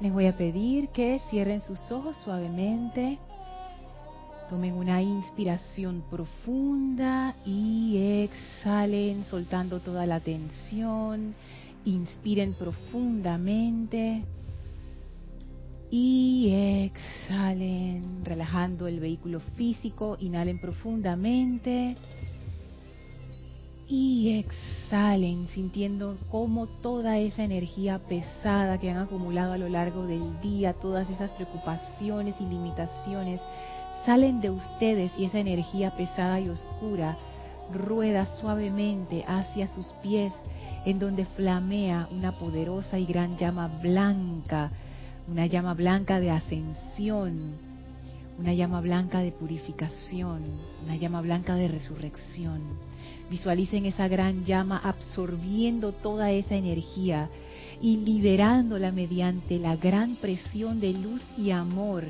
Les voy a pedir que cierren sus ojos suavemente. Tomen una inspiración profunda y exhalen soltando toda la tensión. Inspiren profundamente y exhalen relajando el vehículo físico. Inhalen profundamente y exhalen sintiendo cómo toda esa energía pesada que han acumulado a lo largo del día, todas esas preocupaciones y limitaciones, salen de ustedes y esa energía pesada y oscura rueda suavemente hacia sus pies, en donde flamea una poderosa y gran llama blanca, una llama blanca de ascensión, una llama blanca de purificación, una llama blanca de resurrección Visualicen esa gran llama absorbiendo toda esa energía y liberándola mediante la gran presión de luz y amor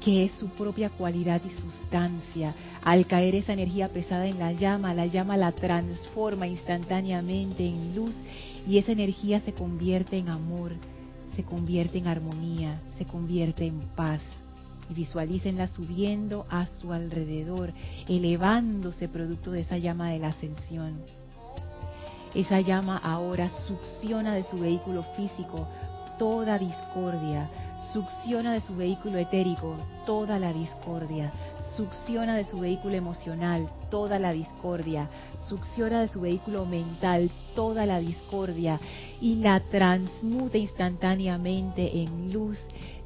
que es su propia cualidad y sustancia. Al caer esa energía pesada en la llama, la llama la transforma instantáneamente en luz y esa energía se convierte en amor, se convierte en armonía, se convierte en paz y visualícenla subiendo a su alrededor, elevándose producto de esa llama de la ascensión. Esa llama ahora succiona de su vehículo físico toda discordia, succiona de su vehículo etérico toda la discordia, succiona de su vehículo emocional toda la discordia, succiona de su vehículo mental toda la discordia y la transmuta instantáneamente en luz,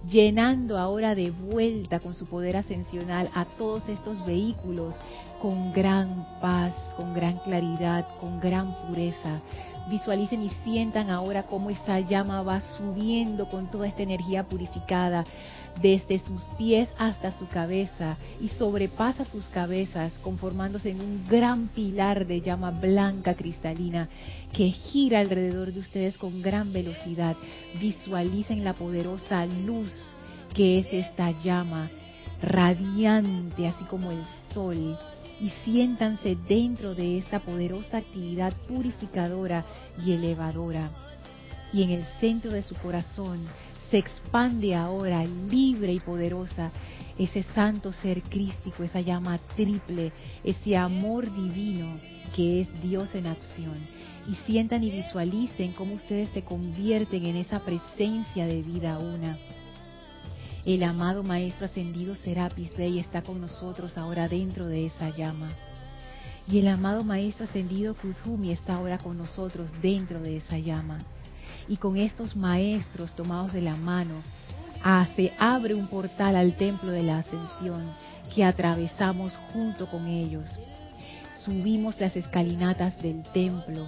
llenando ahora de vuelta con su poder ascensional a todos estos vehículos con gran paz, con gran claridad, con gran pureza. Visualicen y sientan ahora cómo esa llama va subiendo con toda esta energía purificada desde sus pies hasta su cabeza y sobrepasa sus cabezas conformándose en un gran pilar de llama blanca cristalina que gira alrededor de ustedes con gran velocidad. Visualicen la poderosa luz que es esta llama radiante así como el sol y siéntanse dentro de esa poderosa actividad purificadora y elevadora. Y en el centro de su corazón se expande ahora libre y poderosa ese santo ser crístico, esa llama triple, ese amor divino que es Dios en acción. Y sientan y visualicen cómo ustedes se convierten en esa presencia de vida una. El amado Maestro Ascendido Serapis Bey está con nosotros ahora dentro de esa llama. Y el amado Maestro Ascendido Kuzumi está ahora con nosotros dentro de esa llama y con estos maestros tomados de la mano, se abre un portal al templo de la ascensión que atravesamos junto con ellos. Subimos las escalinatas del templo,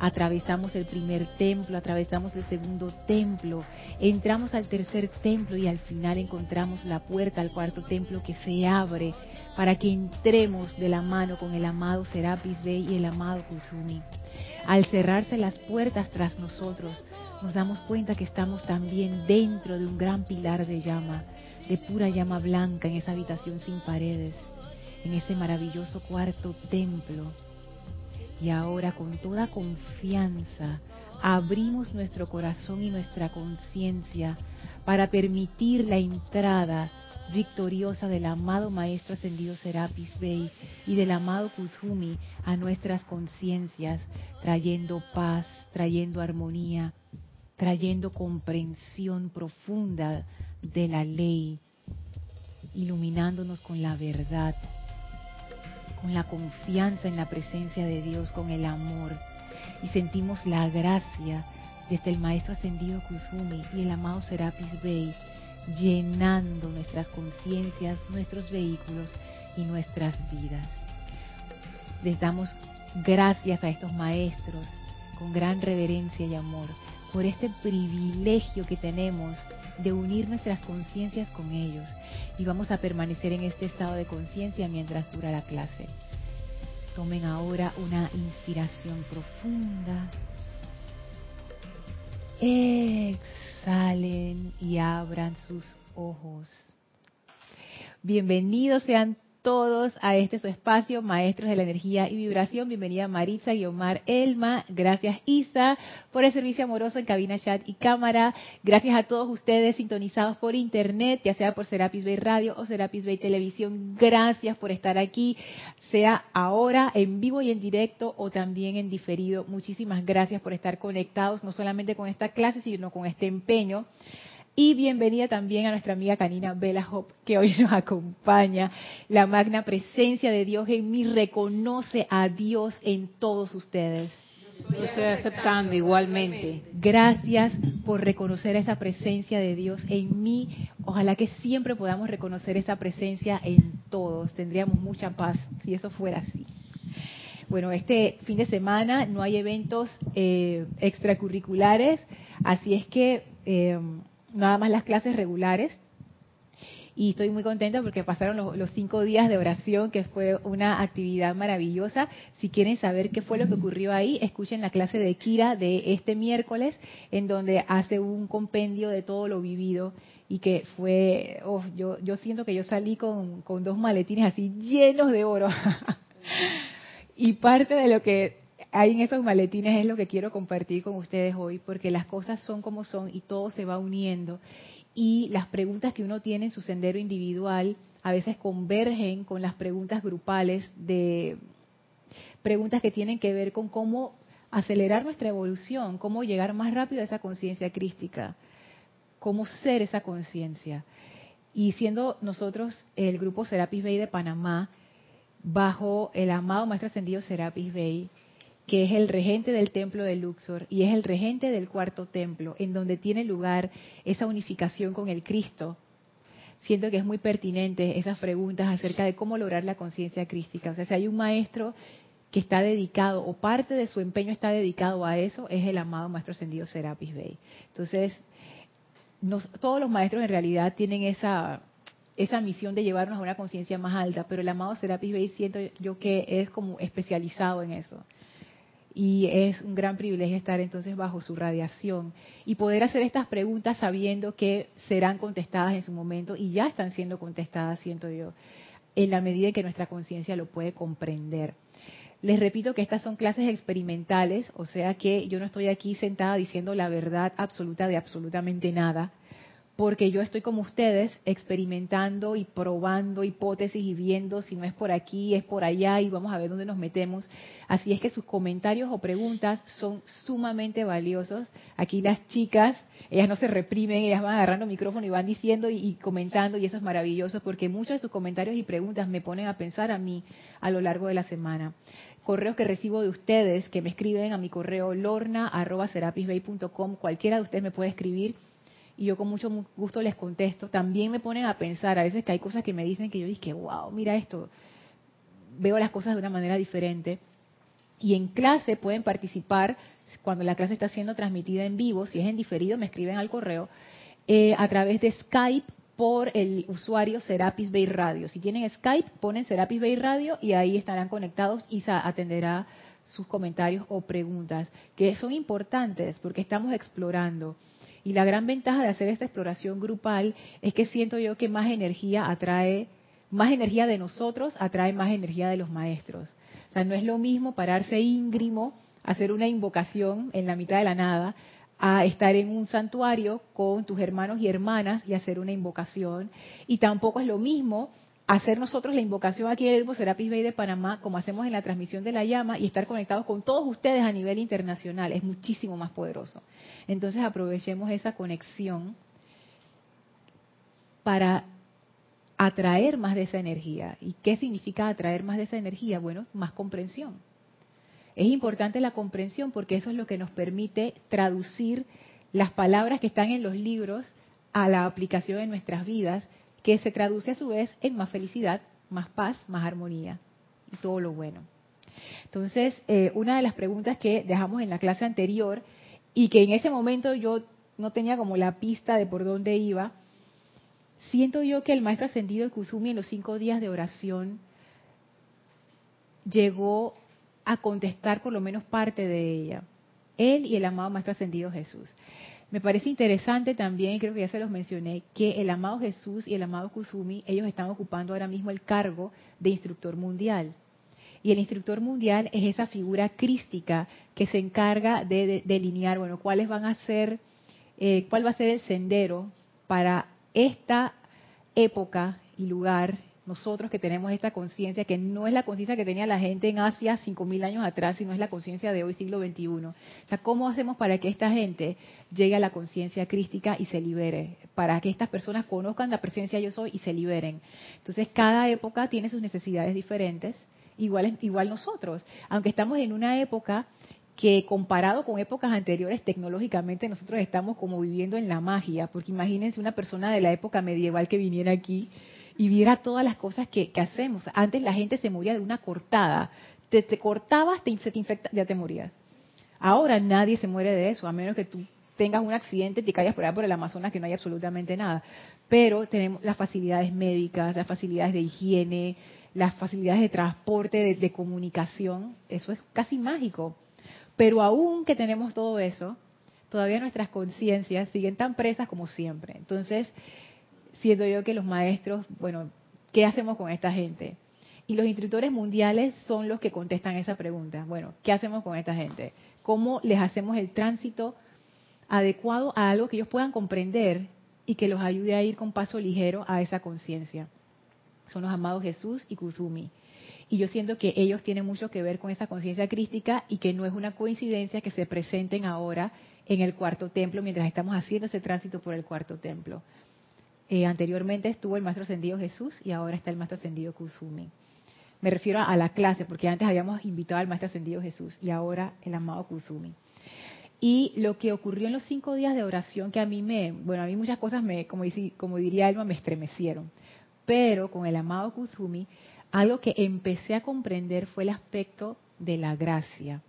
atravesamos el primer templo, atravesamos el segundo templo, entramos al tercer templo y al final encontramos la puerta al cuarto templo que se abre para que entremos de la mano con el amado Serapis Bey y el amado Kuzumi. Al cerrarse las puertas tras nosotros, nos damos cuenta que estamos también dentro de un gran pilar de llama, de pura llama blanca en esa habitación sin paredes, en ese maravilloso cuarto templo. Y ahora con toda confianza abrimos nuestro corazón y nuestra conciencia para permitir la entrada victoriosa del amado Maestro Ascendido Serapis Bey y del amado Kuzumi a nuestras conciencias, trayendo paz, trayendo armonía, trayendo comprensión profunda de la ley, iluminándonos con la verdad, con la confianza en la presencia de Dios, con el amor. Y sentimos la gracia desde el Maestro Ascendido Kuzumi y el amado Serapis Bey, llenando nuestras conciencias, nuestros vehículos y nuestras vidas. Les damos gracias a estos maestros con gran reverencia y amor por este privilegio que tenemos de unir nuestras conciencias con ellos. Y vamos a permanecer en este estado de conciencia mientras dura la clase. Tomen ahora una inspiración profunda. Exhalen y abran sus ojos. Bienvenidos sean todos a este su espacio, Maestros de la Energía y Vibración. Bienvenida Maritza, Guiomar, Elma. Gracias Isa por el servicio amoroso en cabina, chat y cámara. Gracias a todos ustedes sintonizados por internet, ya sea por Serapis Bay Radio o Serapis Bay Televisión. Gracias por estar aquí, sea ahora en vivo y en directo o también en diferido. Muchísimas gracias por estar conectados, no solamente con esta clase, sino con este empeño y bienvenida también a nuestra amiga canina Bella Hope, que hoy nos acompaña. La magna presencia de Dios en mí reconoce a Dios en todos ustedes. Lo estoy aceptando igualmente. Gracias por reconocer esa presencia de Dios en mí. Ojalá que siempre podamos reconocer esa presencia en todos. Tendríamos mucha paz si eso fuera así. Bueno, este fin de semana no hay eventos eh, extracurriculares, así es que eh, nada más las clases regulares. Y estoy muy contenta porque pasaron los, cinco días de oración, que fue una actividad maravillosa. Si quieren saber qué fue lo que ocurrió ahí, escuchen la clase de Kira de este miércoles, en donde hace un compendio de todo lo vivido y que fue, oh, yo, yo siento que yo salí con, con dos maletines así llenos de oro. y parte de lo que hay en esos maletines es lo que quiero compartir con ustedes hoy, porque las cosas son como son y todo se va uniendo. Y las preguntas que uno tiene en su sendero individual a veces convergen con las preguntas grupales de preguntas que tienen que ver con cómo acelerar nuestra evolución, cómo llegar más rápido a esa conciencia crística, cómo ser esa conciencia. Y siendo nosotros el grupo Serapis Bay de Panamá, bajo el amado Maestro Ascendido Serapis Bay, que es el regente del templo de Luxor y es el regente del cuarto templo, en donde tiene lugar esa unificación con el Cristo. Siento que es muy pertinente esas preguntas acerca de cómo lograr la conciencia crística. O sea, si hay un maestro que está dedicado o parte de su empeño está dedicado a eso, es el amado Maestro Ascendido Serapis Bey. Entonces, todos los maestros en realidad tienen esa, esa misión de llevarnos a una conciencia más alta, pero el amado Serapis Bey siento yo que es como especializado en eso y es un gran privilegio estar entonces bajo su radiación y poder hacer estas preguntas sabiendo que serán contestadas en su momento y ya están siendo contestadas, siento yo, en la medida en que nuestra conciencia lo puede comprender. Les repito que estas son clases experimentales, o sea que yo no estoy aquí sentada diciendo la verdad absoluta de absolutamente nada porque yo estoy como ustedes experimentando y probando hipótesis y viendo si no es por aquí, es por allá y vamos a ver dónde nos metemos. Así es que sus comentarios o preguntas son sumamente valiosos. Aquí las chicas, ellas no se reprimen, ellas van agarrando el micrófono y van diciendo y, comentando y eso es maravilloso porque muchos de sus comentarios y preguntas me ponen a pensar a mí a lo largo de la semana correos que recibo de ustedes que me escriben a mi correo lorna.serapisbay.com. Cualquiera de ustedes me puede escribir y yo con mucho gusto les contesto. También me ponen a pensar, a veces que hay cosas que me dicen que yo dije, wow, mira esto, veo las cosas de una manera diferente. Y en clase pueden participar, cuando la clase está siendo transmitida en vivo, si es en diferido, me escriben al correo, eh, a través de Skype por el usuario Serapis Bay Radio. Si tienen Skype, ponen Serapis Bay Radio y ahí estarán conectados y se atenderá sus comentarios o preguntas, que son importantes porque estamos explorando. Y la gran ventaja de hacer esta exploración grupal es que siento yo que más energía atrae, más energía de nosotros atrae más energía de los maestros. O sea, no es lo mismo pararse íngrimo, hacer una invocación en la mitad de la nada, a estar en un santuario con tus hermanos y hermanas y hacer una invocación. Y tampoco es lo mismo hacer nosotros la invocación aquí en el Serapis Bay de Panamá, como hacemos en la transmisión de la llama, y estar conectados con todos ustedes a nivel internacional, es muchísimo más poderoso. Entonces aprovechemos esa conexión para atraer más de esa energía. ¿Y qué significa atraer más de esa energía? Bueno, más comprensión. Es importante la comprensión porque eso es lo que nos permite traducir las palabras que están en los libros a la aplicación en nuestras vidas que se traduce a su vez en más felicidad, más paz, más armonía y todo lo bueno. Entonces, eh, una de las preguntas que dejamos en la clase anterior y que en ese momento yo no tenía como la pista de por dónde iba, siento yo que el maestro ascendido de Kusumi en los cinco días de oración llegó a contestar por lo menos parte de ella. Él y el amado maestro ascendido Jesús. Me parece interesante también, creo que ya se los mencioné, que el amado Jesús y el amado Kusumi, ellos están ocupando ahora mismo el cargo de instructor mundial. Y el instructor mundial es esa figura crística que se encarga de, delinear, bueno, cuáles van a ser, eh, cuál va a ser el sendero para esta época y lugar nosotros que tenemos esta conciencia, que no es la conciencia que tenía la gente en Asia 5.000 años atrás, sino es la conciencia de hoy, siglo XXI. O sea, ¿cómo hacemos para que esta gente llegue a la conciencia crística y se libere? Para que estas personas conozcan la presencia yo soy y se liberen. Entonces, cada época tiene sus necesidades diferentes, igual, igual nosotros. Aunque estamos en una época que comparado con épocas anteriores tecnológicamente nosotros estamos como viviendo en la magia, porque imagínense una persona de la época medieval que viniera aquí y viera todas las cosas que, hacemos. Antes la gente se moría de una cortada. Te, cortabas, te, te infecta, ya te morías. Ahora nadie se muere de eso, a menos que tú tengas un accidente, y te caigas por allá por el Amazonas que no hay absolutamente nada. Pero tenemos las facilidades médicas, las facilidades de higiene, las facilidades de transporte, de, comunicación. Eso es casi mágico. Pero aún que tenemos todo eso, todavía nuestras conciencias siguen tan presas como siempre. Entonces, siento yo que los maestros, bueno, ¿qué hacemos con esta gente? Y los instructores mundiales son los que contestan esa pregunta. Bueno, ¿qué hacemos con esta gente? ¿Cómo les hacemos el tránsito adecuado a algo que ellos puedan comprender y que los ayude a ir con paso ligero a esa conciencia? Son los amados Jesús y Kuzumi. Y yo siento que ellos tienen mucho que ver con esa conciencia crística y que no es una coincidencia que se presenten ahora en el cuarto templo mientras estamos haciendo ese tránsito por el cuarto templo. Eh, anteriormente estuvo el maestro ascendido Jesús y ahora está el maestro ascendido Kusumi. Me refiero a la clase, porque antes habíamos invitado al maestro ascendido Jesús y ahora el amado Kusumi. Y lo que ocurrió en los cinco días de oración, que a mí me, bueno, a mí muchas cosas me, como, diría Alma, me estremecieron. Pero con el amado Kusumi, algo que empecé a comprender fue el aspecto de la gracia,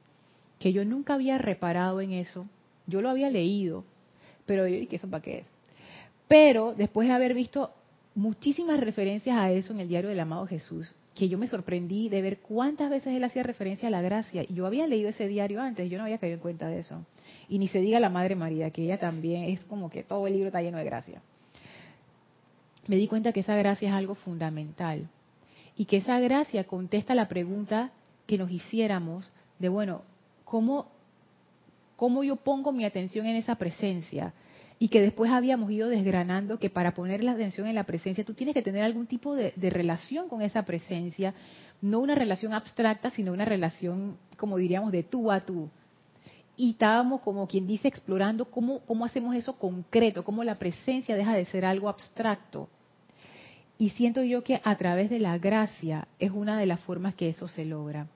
que yo nunca había reparado en eso. Yo lo había leído, pero yo dije, ¿eso para qué es? Pero después de haber visto muchísimas referencias a eso en el diario del amado Jesús, que yo me sorprendí de ver cuántas veces él hacía referencia a la gracia. Yo había leído ese diario antes, yo no había caído en cuenta de eso. Y ni se diga la Madre María, que ella también es como que todo el libro está lleno de gracia. Me di cuenta que esa gracia es algo fundamental. Y que esa gracia contesta la pregunta que nos hiciéramos de, bueno, ¿cómo, cómo yo pongo mi atención en esa presencia? y que después habíamos ido desgranando que para poner la atención en la presencia tú tienes que tener algún tipo de, relación con esa presencia, no una relación abstracta, sino una relación, como diríamos, de tú a tú. Y estábamos, como quien dice, explorando cómo, cómo hacemos eso concreto, cómo la presencia deja de ser algo abstracto. Y siento yo que a través de la gracia es una de las formas que eso se logra.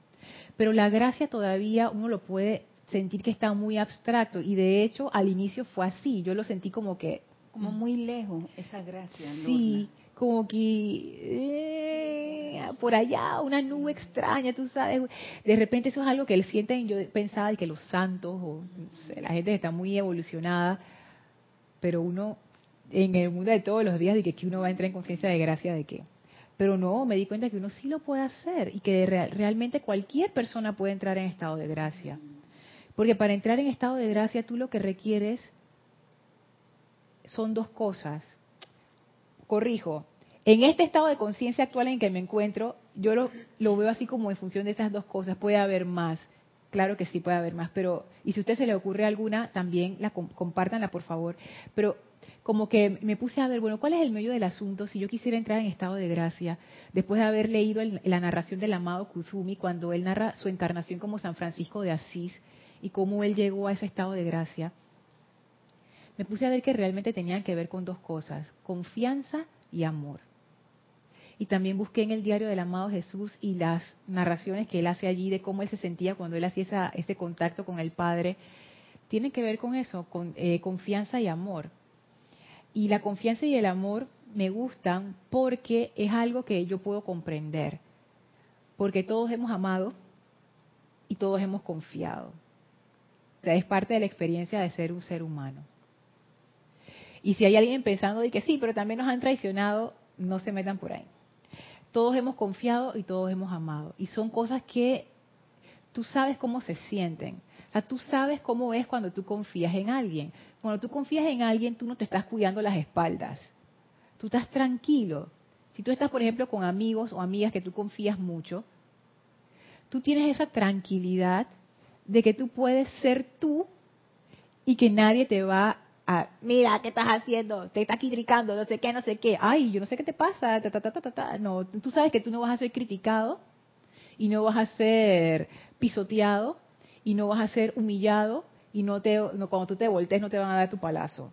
Pero la gracia todavía uno lo puede sentir que está muy abstracto y de hecho al inicio fue así, yo lo sentí como que como mm. muy lejos esa gracia. Sí, como que eh, por allá una nube extraña, tú sabes. De repente eso es algo que él sienten, yo pensaba que los santos o la gente está muy evolucionada, pero uno en el mundo de todos los días de que, uno va a entrar en conciencia de gracia de qué. Pero no, me di cuenta que uno sí lo puede hacer y que realmente cualquier persona puede entrar en estado de gracia. Porque para entrar en estado de gracia tú lo que requieres son dos cosas. Corrijo, en este estado de conciencia actual en que me encuentro, yo lo, veo así como en función de esas dos cosas. Puede haber más, claro que sí puede haber más, pero y si a usted se le ocurre alguna, también la compártanla por favor. Pero como que me puse a ver, bueno, ¿cuál es el medio del asunto si yo quisiera entrar en estado de gracia? Después de haber leído la narración del amado Kuzumi, cuando él narra su encarnación como San Francisco de Asís, y cómo él llegó a ese estado de gracia, me puse a ver que realmente tenían que ver con dos cosas, confianza y amor. Y también busqué en el diario del amado Jesús y las narraciones que él hace allí de cómo él se sentía cuando él hacía ese contacto con el Padre. Tienen que ver con eso, con eh, confianza y amor. Y la confianza y el amor me gustan porque es algo que yo puedo comprender. Porque todos hemos amado y todos hemos confiado es parte de la experiencia de ser un ser humano. Y si hay alguien pensando de que sí, pero también nos han traicionado, no se metan por ahí. Todos hemos confiado y todos hemos amado. Y son cosas que tú sabes cómo se sienten. sea, tú sabes cómo es cuando tú confías en alguien. Cuando tú confías en alguien, tú no te estás cuidando las espaldas. Tú estás tranquilo. Si tú estás, por ejemplo, con amigos o amigas que tú confías mucho, tú tienes esa tranquilidad de que tú puedes ser tú y que nadie te va a, mira, ¿qué estás haciendo? Te está criticando, no sé qué, no sé qué. Ay, yo no sé qué te pasa. no, tú sabes que tú no vas a ser criticado y no vas a ser pisoteado y no vas a ser humillado y no te, cuando tú te voltees no te van a dar tu palazo.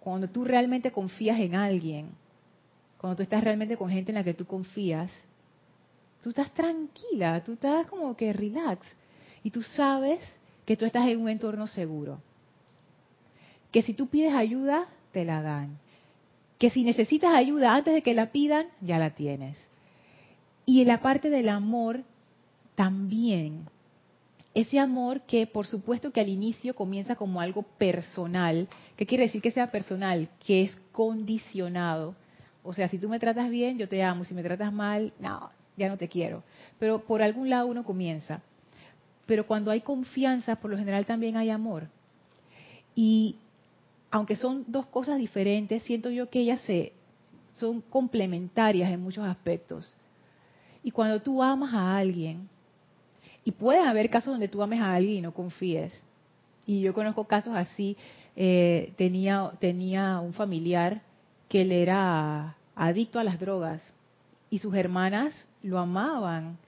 Cuando tú realmente confías en alguien, cuando tú estás realmente con gente en la que tú confías, tú estás tranquila, tú estás como que relax y tú sabes que tú estás en un entorno seguro. Que si tú pides ayuda, te la dan. Que si necesitas ayuda antes de que la pidan, ya la tienes. Y en la parte del amor, también ese amor que por supuesto que al inicio comienza como algo personal. ¿Qué quiere decir que sea personal? Que es condicionado. O sea, si tú me tratas bien, yo te amo. Si me tratas mal, no, ya no te quiero. Pero por algún lado uno comienza. Pero cuando hay confianza, por lo general también hay amor. Y aunque son dos cosas diferentes, siento yo que ellas se, son complementarias en muchos aspectos. Y cuando tú amas a alguien, y pueden haber casos donde tú ames a alguien y no confíes. Y yo conozco casos así. Eh, tenía, tenía un familiar que él era adicto a las drogas y sus hermanas lo amaban.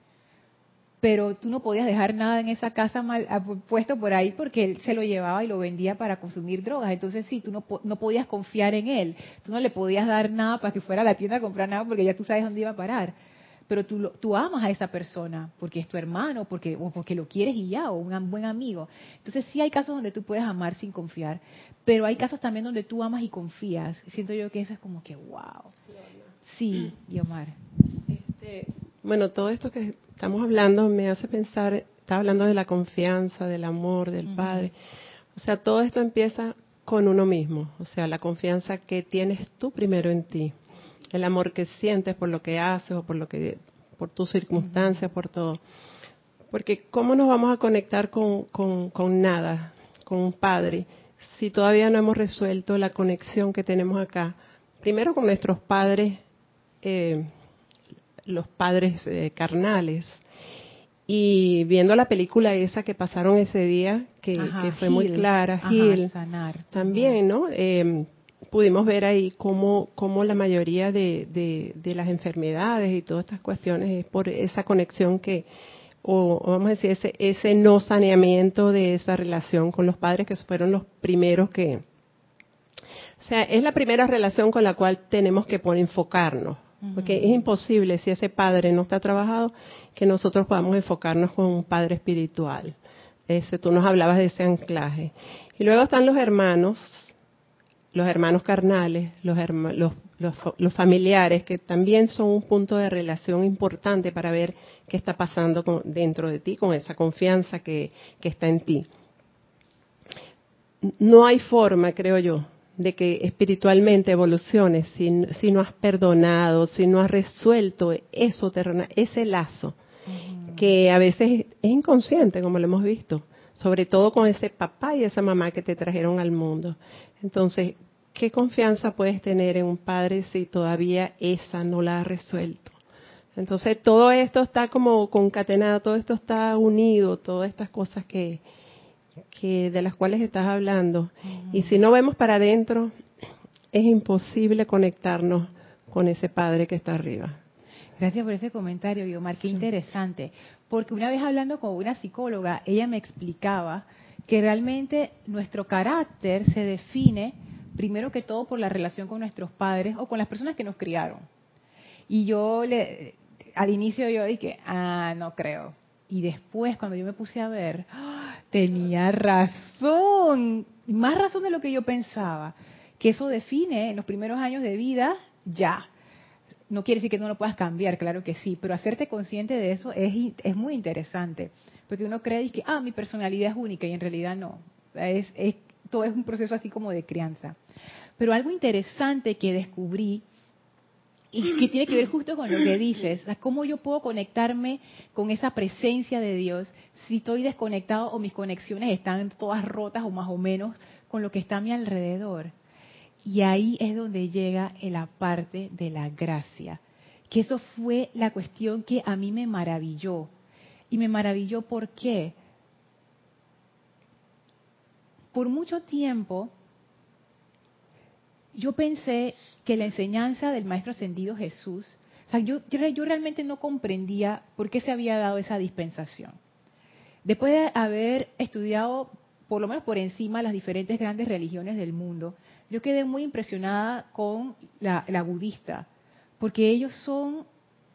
Pero tú no podías dejar nada en esa casa mal, ah, puesto por ahí porque él se lo llevaba y lo vendía para consumir drogas. Entonces sí, tú no, no podías confiar en él. Tú no le podías dar nada para que fuera a la tienda a comprar nada porque ya tú sabes dónde iba a parar pero tú, tú amas a esa persona porque es tu hermano, porque, o porque lo quieres y ya, o un buen amigo. Entonces sí hay casos donde tú puedes amar sin confiar, pero hay casos también donde tú amas y confías. Siento yo que eso es como que, wow. Sí, Yomar. Este, bueno, todo esto que estamos hablando me hace pensar, está hablando de la confianza, del amor, del Padre. O sea, todo esto empieza con uno mismo, o sea, la confianza que tienes tú primero en ti el amor que sientes por lo que haces o por lo que por tus circunstancias, por todo. Porque ¿cómo nos vamos a conectar con, con, nada, con un padre, si todavía no hemos resuelto la conexión que tenemos acá? Primero con nuestros padres, eh, los padres eh, carnales, y viendo la película esa que pasaron ese día, que, fue muy clara, Gil, también, ¿no? Eh, pudimos ver ahí cómo, cómo la mayoría de, de, las enfermedades y todas estas cuestiones es por esa conexión que, o vamos a decir, ese, ese no saneamiento de esa relación con los padres que fueron los primeros que... O sea, es la primera relación con la cual tenemos que poner, enfocarnos, porque es imposible si ese padre no está trabajado que nosotros podamos enfocarnos con un padre espiritual. Ese, tú nos hablabas de ese anclaje. Y luego están los hermanos, los hermanos carnales, los, los, familiares, que también son un punto de relación importante para ver qué está pasando dentro de ti, con esa confianza que, está en ti. No hay forma, creo yo, de que espiritualmente evoluciones si, si no has perdonado, si no has resuelto eso ese lazo, que a veces es inconsciente, como lo hemos visto sobre todo con ese papá y esa mamá que te trajeron al mundo. Entonces, ¿qué confianza puedes tener en un padre si todavía esa no la ha resuelto? Entonces, todo esto está como concatenado, todo esto está unido, todas estas cosas que, que de las cuales estás hablando. Y si no vemos para adentro, es imposible conectarnos con ese padre que está arriba. Gracias por ese comentario, Guiomar, qué interesante. Porque una vez hablando con una psicóloga, ella me explicaba que realmente nuestro carácter se define primero que todo por la relación con nuestros padres o con las personas que nos criaron. Y yo le, al inicio yo dije, ah, no creo. Y después cuando yo me puse a ver. Tenía razón, más razón de lo que yo pensaba, que eso define en los primeros años de vida ya. No quiere decir que no lo puedas cambiar, claro que sí, pero hacerte consciente de eso es, es muy interesante, porque uno cree que, ah, mi personalidad es única y en realidad no. Es, es, todo es un proceso así como de crianza. Pero algo interesante que descubrí y que tiene que ver justo con lo que dices, cómo yo puedo conectarme con esa presencia de Dios si estoy desconectado o mis conexiones están todas rotas o más o menos con lo que está a mi alrededor. Y ahí es donde llega la parte de la gracia, que eso fue la cuestión que a mí me maravilló. Y me maravilló ¿por qué? Por mucho tiempo yo pensé que la enseñanza del Maestro Ascendido Jesús, o sea, yo, yo, realmente no comprendía por qué se había dado esa dispensación. Después de haber estudiado, por lo menos por encima, las diferentes grandes religiones del mundo, yo quedé muy impresionada con la, la budista, porque ellos son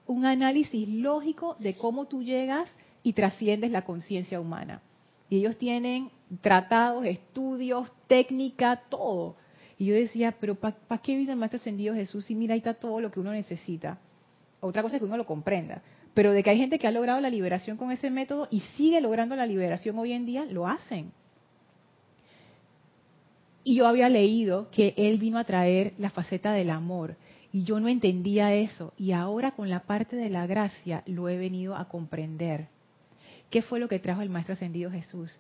un análisis lógico de cómo tú llegas y trasciendes la conciencia humana. Y ellos tienen tratados, estudios, técnica, todo y yo decía, pero ¿para qué vino el Maestro Ascendido Jesús? Y mira, ahí está todo lo que uno necesita. Otra cosa es que uno lo comprenda. Pero de que hay gente que ha logrado la liberación con ese método y sigue logrando la liberación hoy en día, lo hacen. Y yo había leído que él vino a traer la faceta del amor. Y yo no entendía eso. Y ahora con la parte de la gracia lo he venido a comprender. ¿Qué fue lo que trajo el Maestro Ascendido Jesús?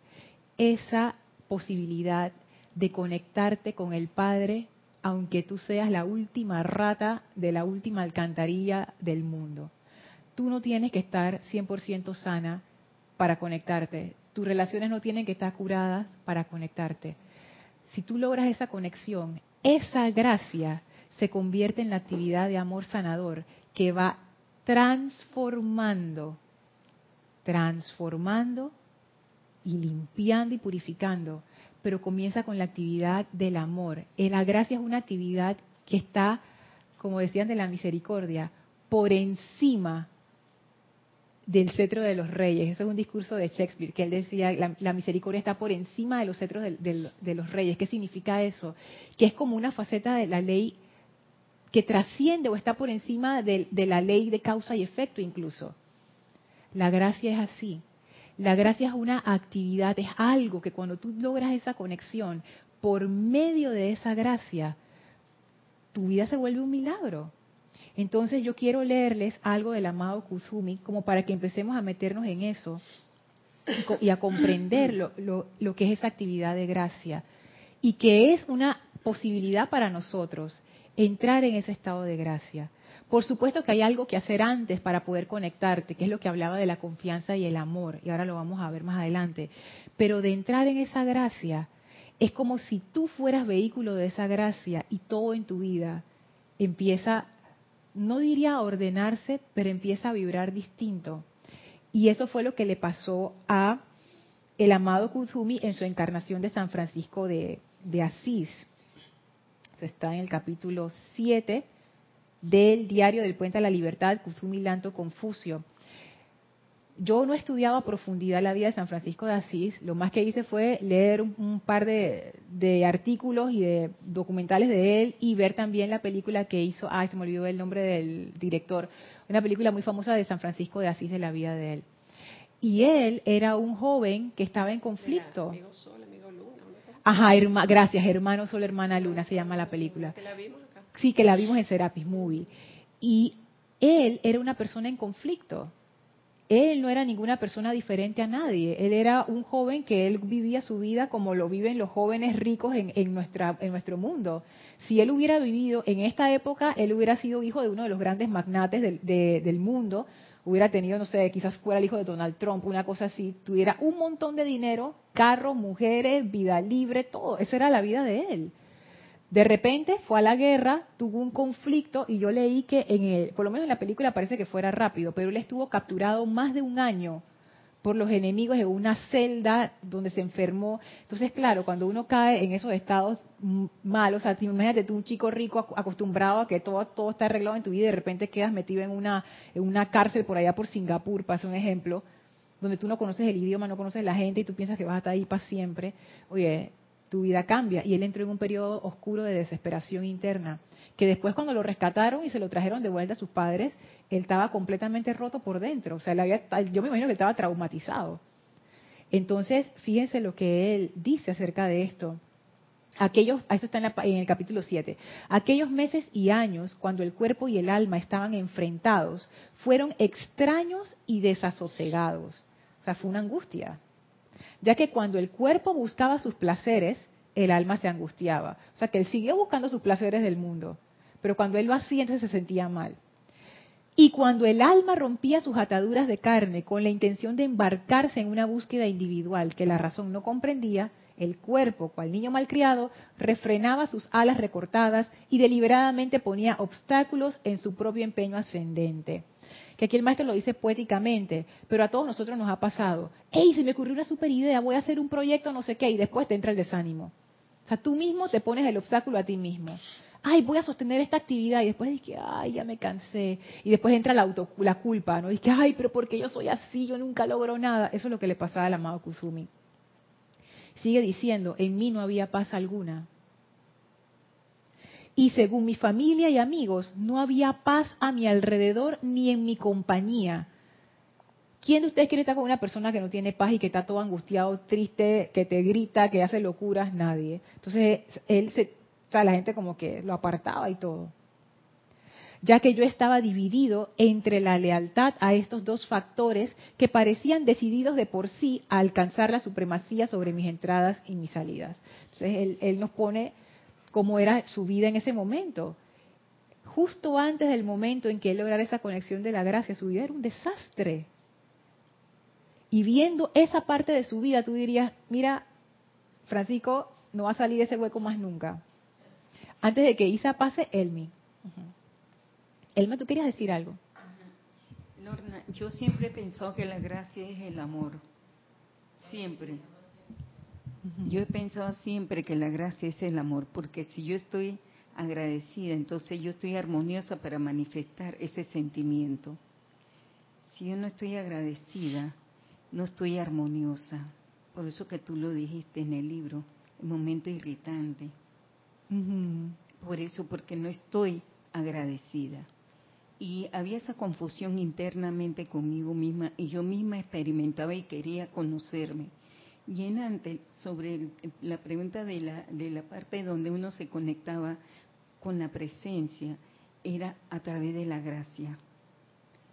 Esa posibilidad de conectarte con el Padre, aunque tú seas la última rata de la última alcantarilla del mundo. Tú no tienes que estar 100% sana para conectarte. Tus relaciones no tienen que estar curadas para conectarte. Si tú logras esa conexión, esa gracia se convierte en la actividad de amor sanador que va transformando, transformando y limpiando y purificando pero comienza con la actividad del amor. La gracia es una actividad que está, como decían de la misericordia, por encima del cetro de los reyes. Eso es un discurso de Shakespeare, que él decía, la, la misericordia está por encima de los cetros de, los reyes. ¿Qué significa eso? Que es como una faceta de la ley que trasciende o está por encima de la ley de causa y efecto incluso. La gracia es así. La gracia es una actividad, es algo que cuando tú logras esa conexión, por medio de esa gracia, tu vida se vuelve un milagro. Entonces yo quiero leerles algo del amado Kuzumi como para que empecemos a meternos en eso y a comprender lo, lo, que es esa actividad de gracia y que es una posibilidad para nosotros entrar en ese estado de gracia. Por supuesto que hay algo que hacer antes para poder conectarte, que es lo que hablaba de la confianza y el amor, y ahora lo vamos a ver más adelante. Pero de entrar en esa gracia, es como si tú fueras vehículo de esa gracia y todo en tu vida empieza, no diría a ordenarse, pero empieza a vibrar distinto. Y eso fue lo que le pasó a el amado Kuzumi en su encarnación de San Francisco de, de Asís. Eso está en el capítulo 7 del diario del Puente a la Libertad, Kuzumi Lanto Confucio. Yo no he estudiado a profundidad la vida de San Francisco de Asís, lo más que hice fue leer un, par de, artículos y de documentales de él y ver también la película que hizo, ay, se me olvidó el nombre del director, una película muy famosa de San Francisco de Asís de la vida de él. Y él era un joven que estaba en conflicto. amigo Sol, amigo Luna. Ajá, gracias, hermano Sol, hermana Luna, se llama la película. Sí, que la vimos en Serapis Movie. Y él era una persona en conflicto. Él no era ninguna persona diferente a nadie. Él era un joven que él vivía su vida como lo viven los jóvenes ricos en, nuestra, en nuestro mundo. Si él hubiera vivido en esta época, él hubiera sido hijo de uno de los grandes magnates del, del mundo. Hubiera tenido, no sé, quizás fuera el hijo de Donald Trump, una cosa así. Tuviera un montón de dinero, carros, mujeres, vida libre, todo. Esa era la vida de él. De repente fue a la guerra, tuvo un conflicto y yo leí que en el, por lo menos en la película parece que fuera rápido, pero él estuvo capturado más de un año por los enemigos en una celda donde se enfermó. Entonces, claro, cuando uno cae en esos estados malos, imagínate tú un chico rico acostumbrado a que todo, todo está arreglado en tu vida y de repente quedas metido en una, en una cárcel por allá por Singapur, para hacer un ejemplo, donde tú no conoces el idioma, no conoces la gente y tú piensas que vas a estar ahí para siempre. Oye, tu vida cambia. Y él entró en un periodo oscuro de desesperación interna, que después cuando lo rescataron y se lo trajeron de vuelta a sus padres, él estaba completamente roto por dentro. O sea, había, yo me imagino que estaba traumatizado. Entonces, fíjense lo que él dice acerca de esto. Aquellos, eso está en, en el capítulo 7, aquellos meses y años cuando el cuerpo y el alma estaban enfrentados fueron extraños y desasosegados. O sea, fue una angustia. Ya que cuando el cuerpo buscaba sus placeres, el alma se angustiaba. O sea, que él siguió buscando sus placeres del mundo. Pero cuando él lo hacía, entonces se sentía mal. Y cuando el alma rompía sus ataduras de carne con la intención de embarcarse en una búsqueda individual que la razón no comprendía, el cuerpo, cual niño malcriado, refrenaba sus alas recortadas y deliberadamente ponía obstáculos en su propio empeño ascendente. Que aquí el maestro lo dice poéticamente, pero a todos nosotros nos ha pasado. ¡Ey, se me ocurrió una super idea! Voy a hacer un proyecto, no sé qué, y después te entra el desánimo. O sea, tú mismo te pones el obstáculo a ti mismo ay, voy a sostener esta actividad y después dije, ay, ya me cansé. Y después entra la, auto, la culpa, ¿no? Dije, ay, pero porque yo soy así, yo nunca logro nada. Eso es lo que le pasaba al amado Kusumi. Sigue diciendo, en mí no había paz alguna. Y según mi familia y amigos, no había paz a mi alrededor ni en mi compañía. ¿Quién de ustedes quiere estar con una persona que no tiene paz y que está todo angustiado, triste, que te grita, que hace locuras? Nadie. Entonces, él o sea, la gente como que lo apartaba y todo. Ya que yo estaba dividido entre la lealtad a estos dos factores que parecían decididos de por sí a alcanzar la supremacía sobre mis entradas y mis salidas. Entonces, él, nos pone cómo era su vida en ese momento. Justo antes del momento en que él lograra esa conexión de la gracia, su vida era un desastre. Y viendo esa parte de su vida, tú dirías, mira, Francisco no va a salir de ese hueco más nunca. Antes de que Isa pase, Elmi. Elma, ¿tú querías decir algo? Lorna, yo siempre he pensado que la gracia es el amor. Siempre. Yo he pensado siempre que la gracia es el amor, porque si yo estoy agradecida, entonces yo estoy armoniosa para manifestar ese sentimiento. Si yo no estoy agradecida, no estoy armoniosa. Por eso que tú lo dijiste en el libro, momento irritante. Por eso, porque no estoy agradecida. Y había esa confusión internamente conmigo misma y yo misma experimentaba y quería conocerme. Y en antes, sobre la pregunta de la, de la parte donde uno se conectaba con la presencia, era a través de la gracia.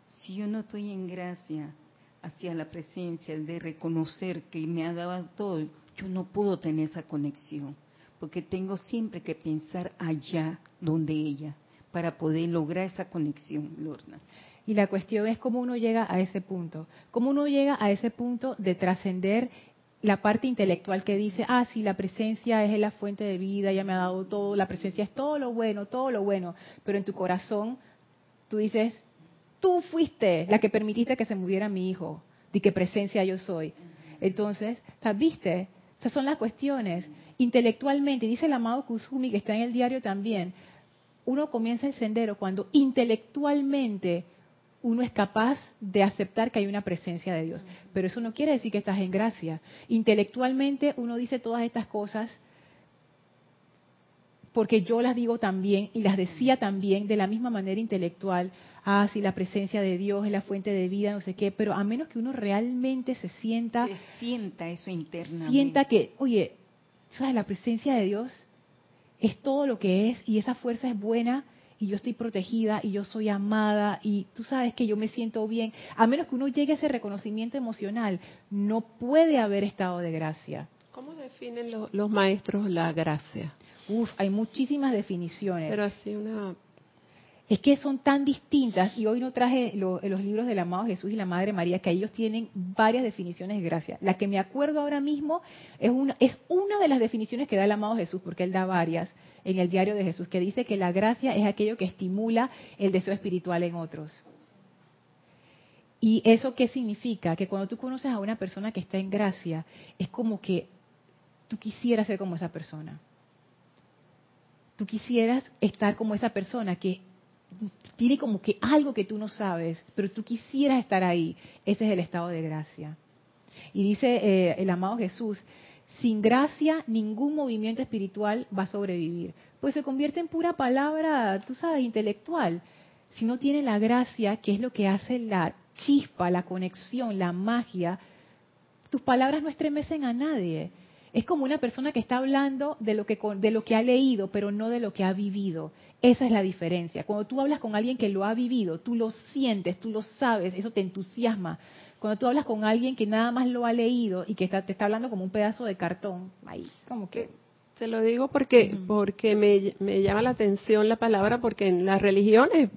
Si yo no estoy en gracia hacia la presencia, de reconocer que me ha dado todo, yo no puedo tener esa conexión porque tengo siempre que pensar allá donde ella para poder lograr esa conexión, Lorna. Y la cuestión es cómo uno llega a ese punto, cómo uno llega a ese punto de trascender la parte intelectual que dice, ah, sí, la presencia es la fuente de vida, ya me ha dado todo, la presencia es todo lo bueno, todo lo bueno, pero en tu corazón tú dices, tú fuiste la que permitiste que se muriera mi hijo, de qué presencia yo soy. Entonces, ¿viste? Esas son las cuestiones intelectualmente, dice el amado Kusumi que está en el diario también, uno comienza el sendero cuando intelectualmente uno es capaz de aceptar que hay una presencia de Dios. Pero eso no quiere decir que estás en gracia. Intelectualmente uno dice todas estas cosas porque yo las digo también y las decía también de la misma manera intelectual. Ah, sí, la presencia de Dios es la fuente de vida, no sé qué, pero a menos que uno realmente se sienta... Se sienta eso internamente. Sienta que, oye, ¿sabes? La presencia de Dios es todo lo que es y esa fuerza es buena y yo estoy protegida y yo soy amada y tú sabes que yo me siento bien. A menos que uno llegue a ese reconocimiento emocional, no puede haber estado de gracia. ¿Cómo definen los maestros la gracia? Uf, hay muchísimas definiciones. Pero así una es que son tan distintas, y hoy no traje los libros del amado Jesús y la Madre María, que ellos tienen varias definiciones de gracia. La que me acuerdo ahora mismo es una, es una de las definiciones que da el amado Jesús, porque él da varias en el diario de Jesús, que dice que la gracia es aquello que estimula el deseo espiritual en otros. ¿Y eso qué significa? Que cuando tú conoces a una persona que está en gracia, es como que tú quisieras ser como esa persona. Tú quisieras estar como esa persona que tiene como que algo que tú no sabes, pero tú quisieras estar ahí. Ese es el estado de gracia. Y dice eh, el amado Jesús, sin gracia ningún movimiento espiritual va a sobrevivir. Pues se convierte en pura palabra, tú sabes, intelectual. Si no tiene la gracia, que es lo que hace la chispa, la conexión, la magia, tus palabras no estremecen a nadie. Es como una persona que está hablando de lo que, de lo que ha leído, pero no de lo que ha vivido. Esa es la diferencia. Cuando tú hablas con alguien que lo ha vivido, tú lo sientes, tú lo sabes, eso te entusiasma. Cuando tú hablas con alguien que nada más lo ha leído y que te está hablando como un pedazo de cartón, ahí como que... Te lo digo porque, porque me, me llama la atención la palabra, porque en las religiones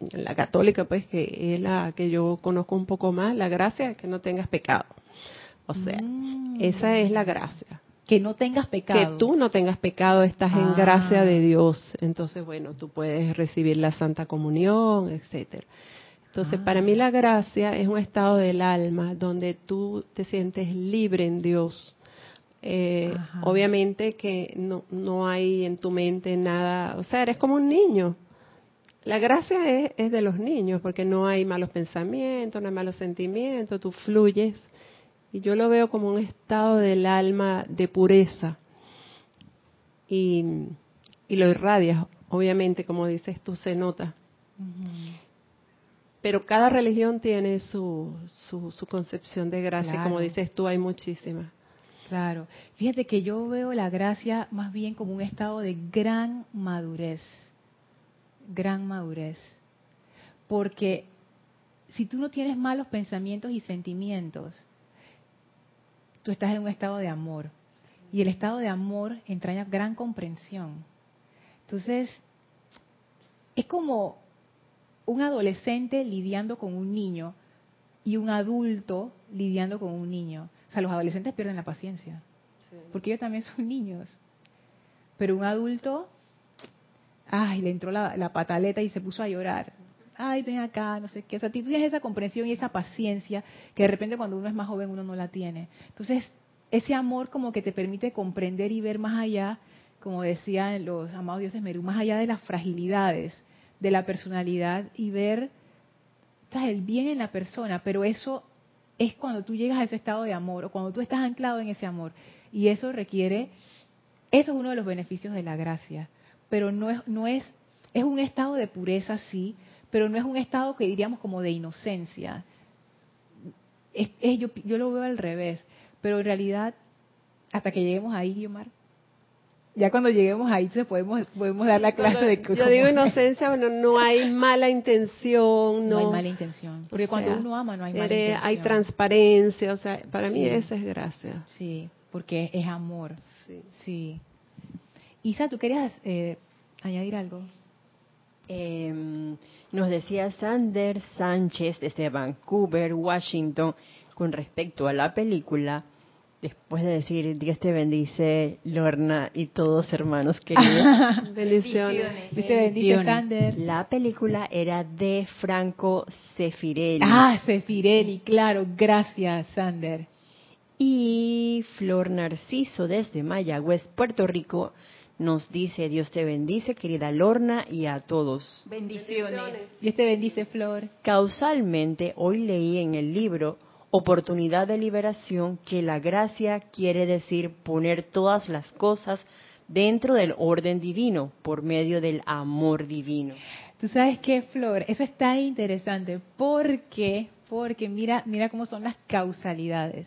la católica, pues, que es la que yo conozco un poco más, la gracia es que no tengas pecado. O sea, mm. esa es la gracia. Que no tengas pecado. Que tú no tengas pecado, estás en gracia de ah. Dios. Entonces, bueno, tú puedes recibir la Santa Comunión, etcétera. Entonces, para mí ah. la gracia es un estado del alma donde tú te sientes libre en Dios. Eh, obviamente que no, no hay en tu mente nada, o sea, eres como un niño. La gracia es, es de los niños porque no hay malos pensamientos, no hay malos sentimientos, tú fluyes y yo lo veo como un estado del alma de pureza. Y, lo irradias, obviamente, como dices tú, se nota. Pero cada religión tiene su, su, concepción de gracia, como dices tú, hay muchísimas. Claro. Fíjate que yo veo la gracia más bien como un estado de gran madurez. Gran madurez. Porque si tú no tienes malos pensamientos y sentimientos, tú estás en un estado de amor. Y el estado de amor entraña gran comprensión. Entonces, es como un adolescente lidiando con un niño y un adulto lidiando con un niño. O sea, los adolescentes pierden la paciencia, porque ellos también son niños. Pero un adulto, ay, le entró la, la, pataleta y se puso a llorar. Ay, ven acá, no sé qué. O sea, tú tienes esa comprensión y esa paciencia que de repente cuando uno es más joven uno no la tiene. Entonces, ese amor como que te permite comprender y ver más allá, como decían los amados dioses Merú, más allá de las fragilidades de la personalidad y ver el bien en la persona, pero eso es cuando tú llegas a ese estado de amor o cuando tú estás anclado en ese amor. Y eso requiere, eso es uno de los beneficios de la gracia, pero no es, no es, es un estado de pureza, sí, pero no es un estado que diríamos como de inocencia. yo, yo lo veo al revés, pero en realidad, hasta que lleguemos ahí, Omar, ya cuando lleguemos ahí se podemos podemos dar la clase de yo digo inocencia bueno no hay mala intención no, hay mala intención. Porque cuando uno ama no hay mala intención hay transparencia o sea para mí esa es gracia. Sí porque es amor. Sí, sí. Isa tú querías eh, añadir algo em, nos decía Sander Sánchez desde Vancouver Washington con respecto a la película después de decir Dios te bendice, Lorna y todos hermanos queridos. Bendiciones. Dios te bendice, Sander. La película era de Franco Sefirelli. Ah, Sefirelli, claro. Gracias, Sander. Y Flor Narciso desde Mayagüez, Puerto Rico, nos dice Dios te bendice, querida Lorna, y a todos. Bendiciones. Dios te bendice, Flor. Causalmente, hoy leí en el libro oportunidad de liberación que la gracia quiere decir poner todas las cosas dentro del orden divino por medio del amor divino. Tú sabes qué, Flor, eso está interesante porque porque mira, mira cómo son las causalidades.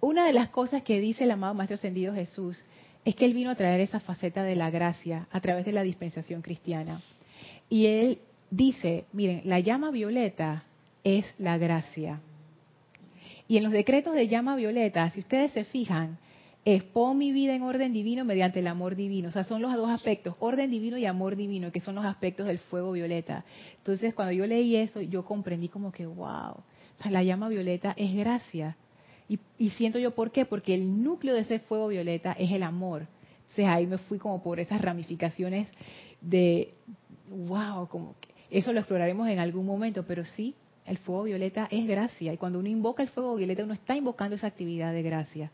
Una de las cosas que dice el amado Maestro Ascendido Jesús es que él vino a traer esa faceta de la gracia a través de la dispensación cristiana. Y él dice, miren, la llama violeta es la gracia. Y en los decretos de llama violeta, si ustedes se fijan, es pon mi vida en orden divino mediante el amor divino. O sea, son los dos aspectos, orden divino y amor divino, que son los aspectos del fuego violeta. Entonces, cuando yo leí eso, yo comprendí como que, wow, o sea, la llama violeta es gracia. Y, y siento yo por qué, porque el núcleo de ese fuego violeta es el amor. Entonces ahí me fui como por esas ramificaciones de, wow, como que eso lo exploraremos en algún momento, pero sí, el fuego violeta es gracia. Y cuando uno invoca el fuego violeta, uno está invocando esa actividad de gracia.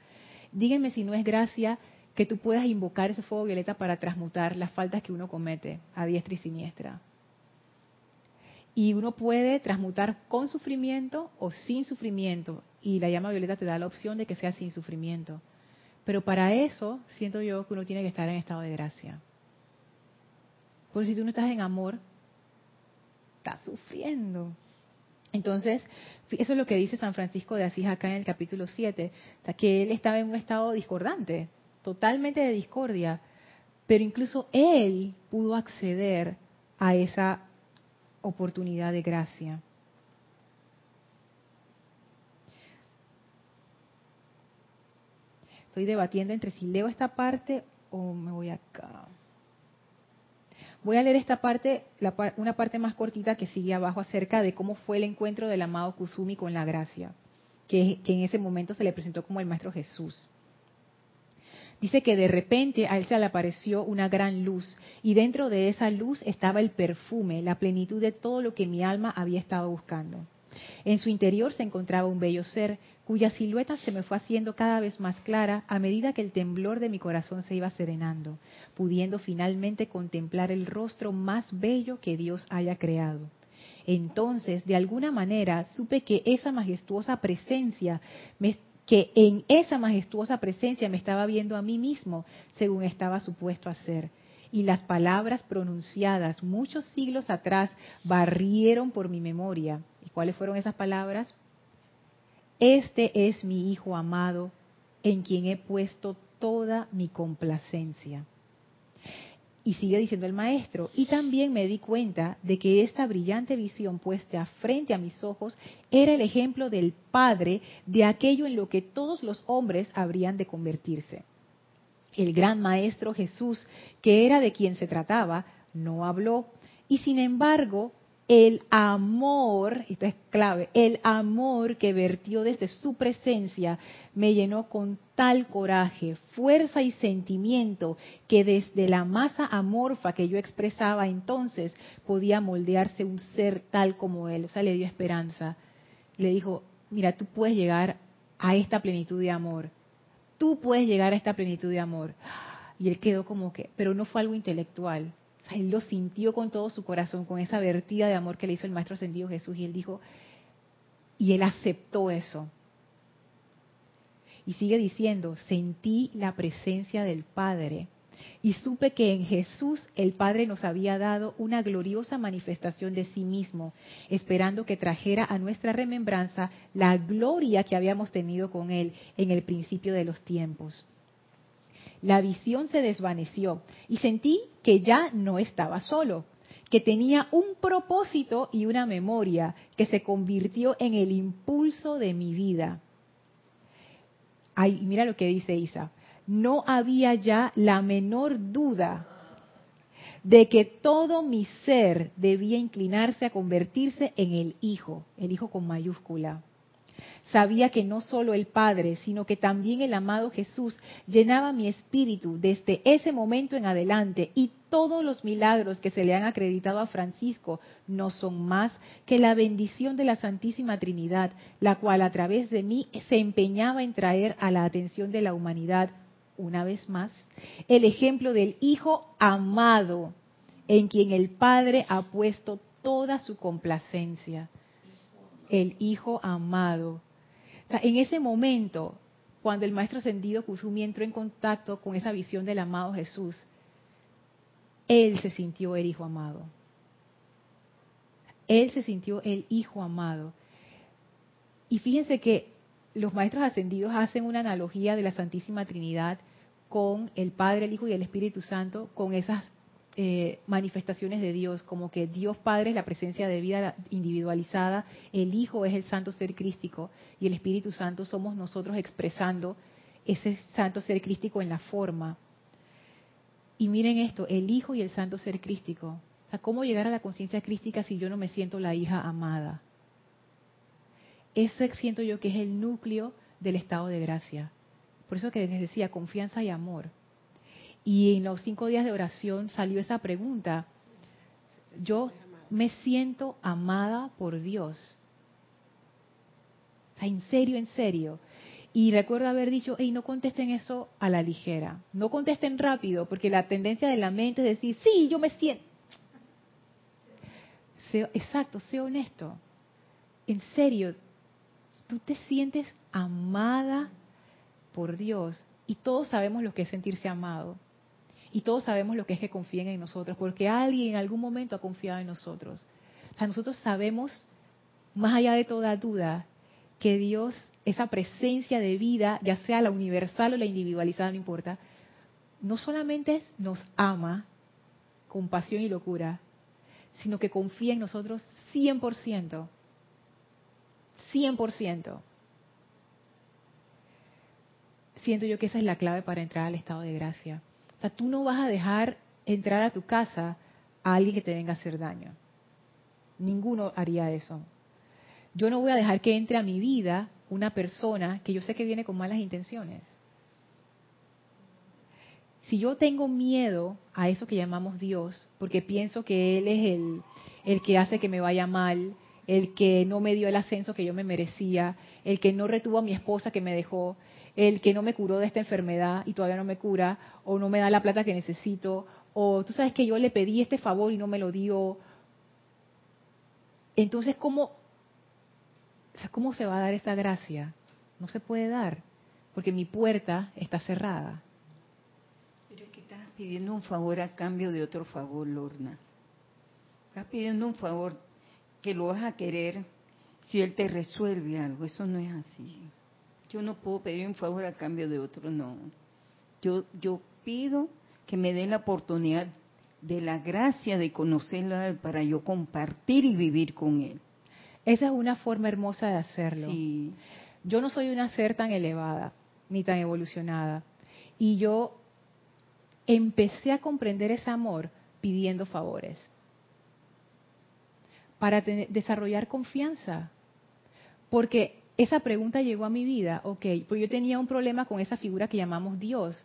Díganme si no es gracia que tú puedas invocar ese fuego violeta para transmutar las faltas que uno comete a diestra y siniestra. Y uno puede transmutar con sufrimiento o sin sufrimiento. Y la llama violeta te da la opción de que sea sin sufrimiento. Pero para eso siento yo que uno tiene que estar en estado de gracia. Porque si tú no estás en amor, estás sufriendo. Entonces, eso es lo que dice San Francisco de Asís acá en el capítulo 7, o sea, que él estaba en un estado discordante, totalmente de discordia, pero incluso él pudo acceder a esa oportunidad de gracia. Estoy debatiendo entre si leo esta parte o me voy acá. Voy a leer esta parte, una parte más cortita que sigue abajo acerca de cómo fue el encuentro del amado Kusumi con la gracia, que, que en ese momento se le presentó como el Maestro Jesús. Dice que de repente a él se le apareció una gran luz y dentro de esa luz estaba el perfume, la plenitud de todo lo que mi alma había estado buscando. En su interior se encontraba un bello ser cuya silueta se me fue haciendo cada vez más clara a medida que el temblor de mi corazón se iba serenando, pudiendo finalmente contemplar el rostro más bello que Dios haya creado. Entonces, de alguna manera, supe que esa majestuosa presencia que en esa majestuosa presencia me estaba viendo a mí mismo, según estaba supuesto a ser. Y las palabras pronunciadas muchos siglos atrás barrieron por mi memoria. ¿Y cuáles fueron esas palabras? Este es mi Hijo amado, en quien he puesto toda mi complacencia. Y sigue diciendo el maestro, y también me di cuenta de que esta brillante visión puesta frente a mis ojos era el ejemplo del Padre de aquello en lo que todos los hombres habrían de convertirse. El gran maestro Jesús, que era de quien se trataba, no habló, y sin embargo el amor, esto es clave, el amor que vertió desde su presencia me llenó con tal coraje, fuerza y sentimiento que desde la masa amorfa que yo expresaba entonces podía moldearse un ser tal como él. O sea, le dio esperanza. Le dijo, mira, tú puedes llegar a esta plenitud de amor. Tú puedes llegar a esta plenitud de amor. Y él quedó como que, pero no fue algo intelectual, él lo sintió con todo su corazón, con esa vertida de amor que le hizo el Maestro Ascendido Jesús, y él dijo, y él aceptó eso. Y sigue diciendo, sentí la presencia del Padre y supe que en Jesús el Padre nos había dado una gloriosa manifestación de sí mismo, esperando que trajera a nuestra remembranza la gloria que habíamos tenido con Él en el principio de los tiempos la visión se desvaneció y sentí que ya no estaba solo, que tenía un propósito y una memoria que se convirtió en el impulso de mi vida. Ay, mira lo que dice Isa. No había ya la menor duda de que todo mi ser debía inclinarse a convertirse en el Hijo, el Hijo con mayúscula. Sabía que no solo el Padre, sino que también el amado Jesús llenaba mi espíritu desde ese momento en adelante y todos los milagros que se le han acreditado a Francisco no son más que la bendición de la Santísima Trinidad, la cual a través de mí se empeñaba en traer a la atención de la humanidad, una vez más, el ejemplo del Hijo amado, en quien el Padre ha puesto toda su complacencia. El Hijo amado en ese momento, cuando el maestro ascendido Kusumi entró en contacto con esa visión del amado Jesús, él se sintió el hijo amado. Él se sintió el hijo amado. Y fíjense que los maestros ascendidos hacen una analogía de la Santísima Trinidad con el Padre, el Hijo y el Espíritu Santo, con esas eh, manifestaciones de Dios, como que Dios Padre es la presencia de vida individualizada, el Hijo es el Santo Ser Crístico y el Espíritu Santo somos nosotros expresando ese Santo Ser Crístico en la forma. Y miren esto, el Hijo y el Santo Ser Crístico. ¿cómo llegar a la conciencia crística si yo no me siento la hija amada? Ese siento yo que es el núcleo del estado de gracia. Por eso que les decía, confianza y amor. Y en los cinco días de oración salió esa pregunta. Yo me siento amada por Dios. en serio, en serio. Y recuerdo haber dicho, hey, no contesten eso a la ligera. No contesten rápido, porque la tendencia de la mente es decir, sí, yo me siento. exacto, sé honesto. En serio, tú te sientes amada por Dios. Y todos sabemos lo que es sentirse amado. Y todos sabemos lo que es que confíen en nosotros, porque alguien en algún momento ha confiado en nosotros. O sea, nosotros sabemos más allá de toda duda, que Dios, esa presencia de vida, ya sea la universal o la individualizada, no importa, no solamente nos ama con pasión y locura, sino que confía en nosotros 100%. 100%. Siento yo que esa es la clave para entrar al estado de gracia. O sea, tú no vas a dejar entrar a tu casa a alguien que te venga a hacer daño. Ninguno haría eso. Yo no voy a dejar que entre a mi vida una persona que yo sé que viene con malas intenciones. Si yo tengo miedo a eso que llamamos Dios, porque pienso que Él es el, el que hace que me vaya mal, el que no me dio el ascenso que yo me merecía, el que no retuvo a mi esposa que me dejó, el que no me curó de esta enfermedad y todavía no me cura, o no me da la plata que necesito, o tú sabes que yo le pedí este favor y no me lo dio. Entonces, ¿cómo, ¿cómo se va a dar esa gracia? No se puede dar, porque mi puerta está cerrada. Pero es que estás pidiendo un favor a cambio de otro favor, Lorna. Estás pidiendo un favor que lo vas a querer si Él te resuelve algo. Eso no es así. Yo no puedo pedir un favor a cambio de otro, no. Yo, yo pido que me dé la oportunidad de la gracia de conocerlo para yo compartir y vivir con Él. Esa es una forma hermosa de hacerlo. Sí. Yo no soy una ser tan elevada ni tan evolucionada. Y yo empecé a comprender ese amor pidiendo favores para desarrollar confianza. Porque esa pregunta llegó a mi vida, ok, pues yo tenía un problema con esa figura que llamamos Dios,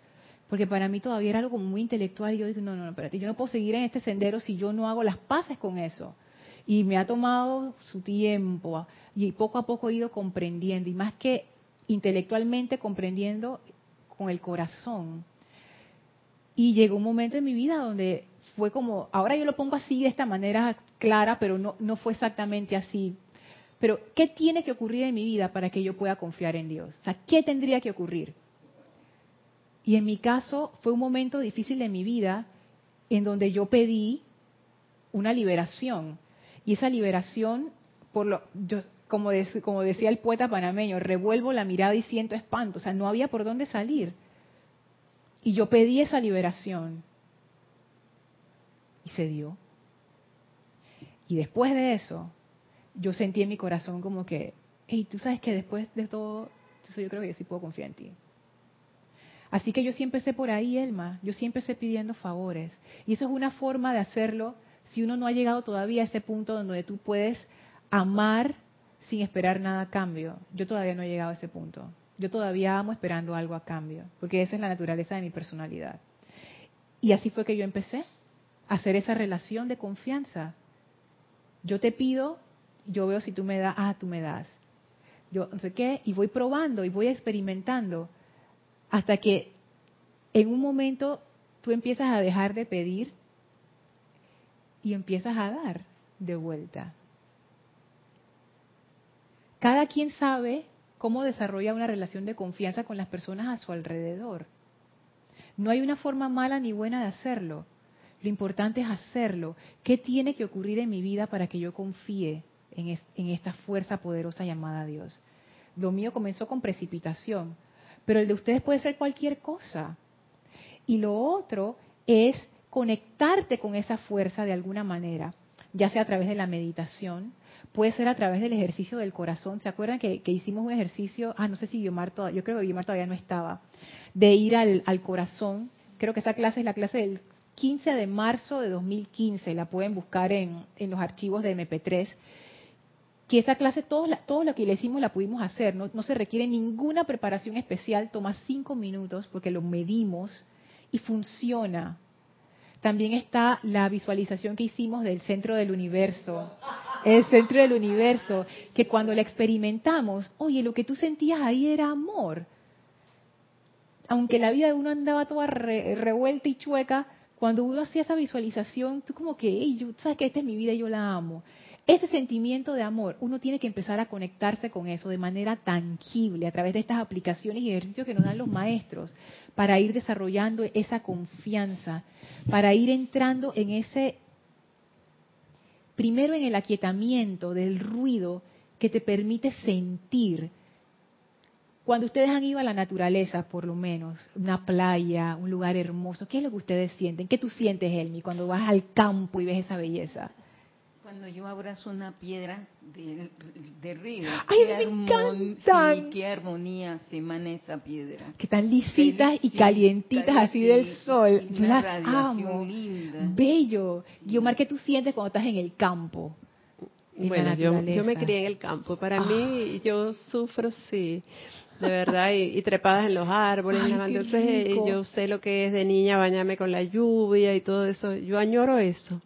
porque para mí todavía era algo muy intelectual y yo dije, no, no, no, espérate, yo no puedo seguir en este sendero si yo no hago las paces con eso. Y me ha tomado su tiempo y poco a poco he ido comprendiendo, y más que intelectualmente comprendiendo con el corazón. Y llegó un momento en mi vida donde fue como, ahora yo lo pongo así de esta manera clara, pero no, no fue exactamente así. Pero, ¿qué tiene que ocurrir en mi vida para que yo pueda confiar en Dios? O sea, ¿qué tendría que ocurrir? Y en mi caso fue un momento difícil de mi vida en donde yo pedí una liberación. Y esa liberación, como, como decía el poeta panameño, revuelvo la mirada y siento espanto. O sea, no había por dónde salir. Y yo pedí esa liberación. Y se dio. Y después de eso, yo sentí en mi corazón como que, hey, tú sabes que después de todo, yo creo que yo sí puedo confiar en ti. Así que yo siempre sé por ahí, Elma, yo siempre sé pidiendo favores. Y eso es una forma de hacerlo si uno no ha llegado todavía a ese punto donde tú puedes amar sin esperar nada a cambio. Yo todavía no he llegado a ese punto. Yo todavía amo esperando algo a cambio, porque esa es la naturaleza de mi personalidad. Y así fue que yo empecé a hacer esa relación de confianza. Yo te pido, yo veo si tú me das, ah, tú me das. Yo no sé qué, y voy probando y voy experimentando hasta que en un momento tú empiezas a dejar de pedir y empiezas a dar de vuelta. Cada quien sabe cómo desarrolla una relación de confianza con las personas a su alrededor. No hay una forma mala ni buena de hacerlo. Lo importante es hacerlo. ¿Qué tiene que ocurrir en mi vida para que yo confíe en, en esta fuerza poderosa llamada Dios? Lo mío comenzó con precipitación, pero el de ustedes puede ser cualquier cosa. Y lo otro es conectarte con esa fuerza de alguna manera, ya sea a través de la meditación, puede ser a través del ejercicio del corazón. ¿Se acuerdan que, hicimos un ejercicio? Ah, no sé si Guiomar todavía, yo creo que Guiomar todavía no estaba, de ir al, al corazón. Creo que esa clase es la clase del 15 de marzo de 2015, la pueden buscar en, en los archivos de MP3 que esa clase, todo, todo lo que le hicimos la pudimos hacer, no, no, se requiere ninguna preparación especial, toma cinco minutos porque lo medimos y funciona. También está la visualización que hicimos del centro del universo, el centro del universo, que cuando la experimentamos, oye, lo que tú sentías ahí era amor. Aunque la vida de uno andaba toda revuelta y chueca, cuando uno hacía esa visualización, tú como que, hey, yo, sabes que esta es mi vida y yo la amo. Ese sentimiento de amor, uno tiene que empezar a conectarse con eso de manera tangible a través de estas aplicaciones y ejercicios que nos dan los maestros para ir desarrollando esa confianza, para ir entrando en ese, primero en el aquietamiento del ruido que te permite sentir. Cuando ustedes han ido a la naturaleza, por lo menos, una playa, un lugar hermoso, ¿qué es lo que ustedes sienten? ¿Qué tú sientes, Elmi, cuando vas al campo y ves esa belleza? Cuando yo abrazo una piedra de, río, ¡Ay, me encantan! qué armonía se emana esa piedra. Que están lisitas y calientitas así del sol. Yo las amo. Linda. Bello. Guiomar, ¿qué tú sientes cuando estás en el campo? bueno, yo, yo, me crié en el campo. Para mí, ah. yo sufro, sí, de verdad, y, trepadas en los árboles. Entonces, yo sé lo que es de niña bañarme con la lluvia y todo eso. Yo añoro eso.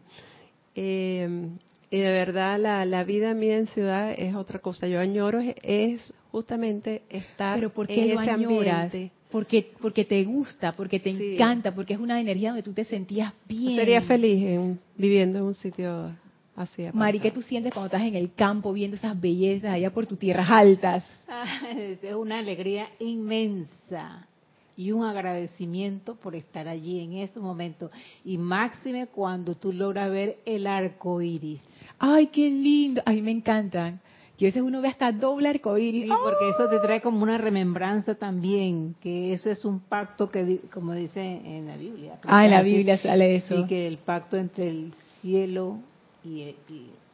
Eh, y de verdad la, la vida mía en ciudad es otra cosa. Yo añoro es, justamente estar ¿Pero por qué en ese ambiente. Porque, porque te gusta, porque te encanta, porque es una energía donde tú te sentías bien. Sería feliz viviendo en un sitio así. Mari, ¿qué tú sientes cuando estás en el campo viendo esas bellezas allá por tus tierras altas? es una alegría inmensa y un agradecimiento por estar allí en ese momento. Y máxime cuando tú logras ver el arco iris ay, qué lindo, a mí me encantan. Que a veces uno ve hasta doble arcoíris. Sí, porque eso te trae como una remembranza también, que eso es un pacto que, como dice en la Biblia. Ah, en la Biblia sale eso. Sí, que el pacto entre el cielo y,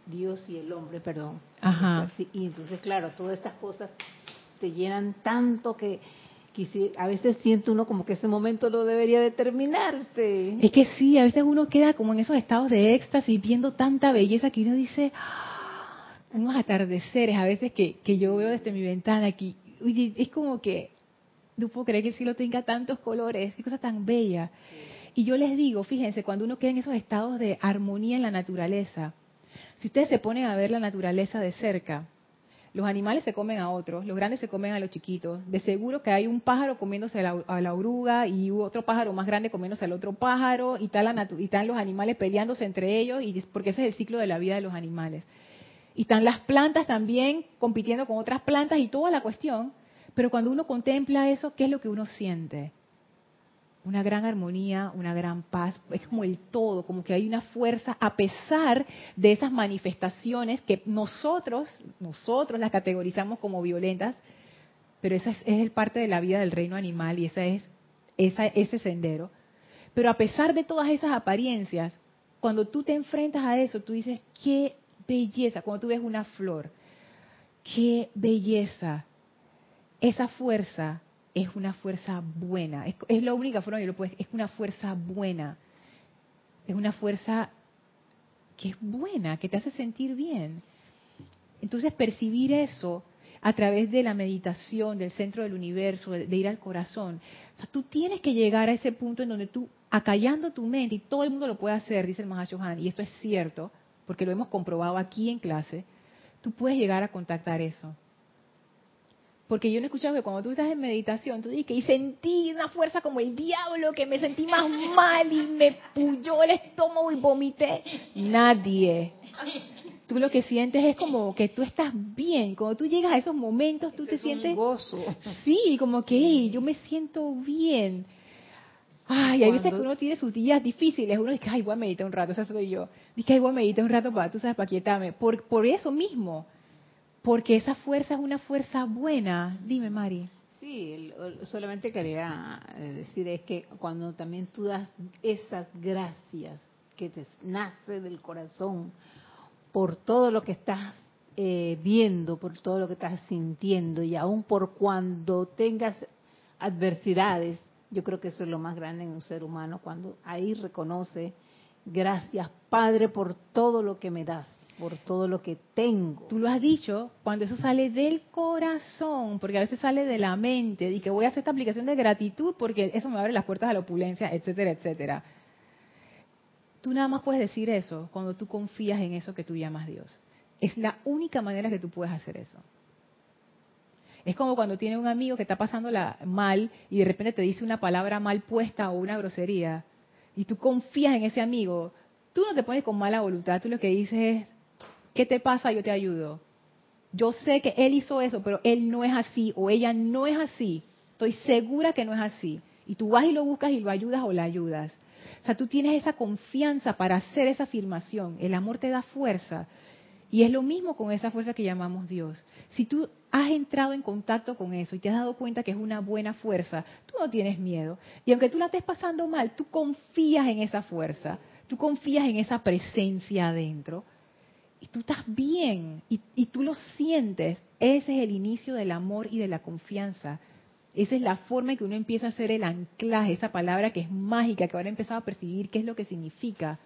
Dios y el hombre, perdón. Ajá. Y entonces, claro, todas estas cosas te llenan tanto que a veces siente uno como que ese momento no debería determinarse. Es que sí, a veces uno queda como en esos estados de éxtasis viendo tanta belleza que uno dice, ¡Ah! unos atardeceres a veces que, que yo veo desde mi ventana aquí. Oye, es como que no puedo creer que el cielo tenga tantos colores, qué cosa tan bella. Y yo les digo, fíjense, cuando uno queda en esos estados de armonía en la naturaleza, si ustedes se ponen a ver la naturaleza de cerca, los animales se comen a otros, los grandes se comen a los chiquitos. De seguro que hay un pájaro comiéndose a la, oruga y otro pájaro más grande comiéndose al otro pájaro y, tal y están los animales peleándose entre ellos y porque ese es el ciclo de la vida de los animales. Y están las plantas también compitiendo con otras plantas y toda la cuestión. Pero cuando uno contempla eso, ¿qué es lo que uno siente? Una gran armonía, una gran paz, es como el todo, como que hay una fuerza a pesar de esas manifestaciones que nosotros, nosotros las categorizamos como violentas, pero esa es, parte de la vida del reino animal y esa es ese sendero. Pero a pesar de todas esas apariencias, cuando tú te enfrentas a eso, tú dices, qué belleza, cuando tú ves una flor, qué belleza, esa fuerza es una fuerza buena. Es, la única forma que lo puedes. Es una fuerza buena. Es una fuerza que es buena, que te hace sentir bien. Entonces percibir eso a través de la meditación, del centro del universo, de, ir al corazón. O tú tienes que llegar a ese punto en donde tú, acallando tu mente, y todo el mundo lo puede hacer, dice el Mahashohan, y esto es cierto, porque lo hemos comprobado aquí en clase, tú puedes llegar a contactar eso. Porque yo no he escuchado que cuando tú estás en meditación, tú dices, y sentí una fuerza como el diablo, que me sentí más mal y me puyó el estómago y vomité. Nadie. Tú lo que sientes es como que tú estás bien. Cuando tú llegas a esos momentos, tú te sientes... Un gozo. Sí, como que yo me siento bien. Ay, hay veces que uno tiene sus días difíciles, uno dice, ay, voy a meditar un rato, esa soy yo. Dice, ay, voy a meditar un rato para, tú sabes, para quietarme. Por, por eso mismo porque esa fuerza es una fuerza buena. Dime, Mari. Sí, solamente quería eh, decir es que cuando también tú das esas gracias que te nace del corazón por todo lo que estás eh, viendo, por todo lo que estás sintiendo y aún por cuando tengas adversidades, yo creo que eso es lo más grande en un ser humano, cuando ahí reconoce, gracias Padre por todo lo que me das por todo lo que tengo. Tú lo has dicho, cuando eso sale del corazón, porque a veces sale de la mente, y que voy a hacer esta aplicación de gratitud porque eso me abre las puertas a la opulencia, etcétera, etcétera. Tú nada más puedes decir eso cuando tú confías en eso que tú llamas Dios. Es la única manera que tú puedes hacer eso. Es como cuando tienes un amigo que está pasándola mal y de repente te dice una palabra mal puesta o una grosería y tú confías en ese amigo. Tú no te pones con mala voluntad, tú lo que dices es, ¿Qué te pasa? Yo te ayudo. Yo sé que él hizo eso, pero él no es así o ella no es así. Estoy segura que no es así. Y tú vas y lo buscas y lo ayudas o la ayudas. O sea, tú tienes esa confianza para hacer esa afirmación. El amor te da fuerza. Y es lo mismo con esa fuerza que llamamos Dios. Si tú has entrado en contacto con eso y te has dado cuenta que es una buena fuerza, tú no tienes miedo. Y aunque tú la estés pasando mal, tú confías en esa fuerza, tú confías en esa presencia adentro. Y tú estás bien y, tú lo sientes. Ese es el inicio del amor y de la confianza. Esa es la forma en que uno empieza a hacer el anclaje, esa palabra que es mágica, que ahora he empezado a percibir qué es lo que significa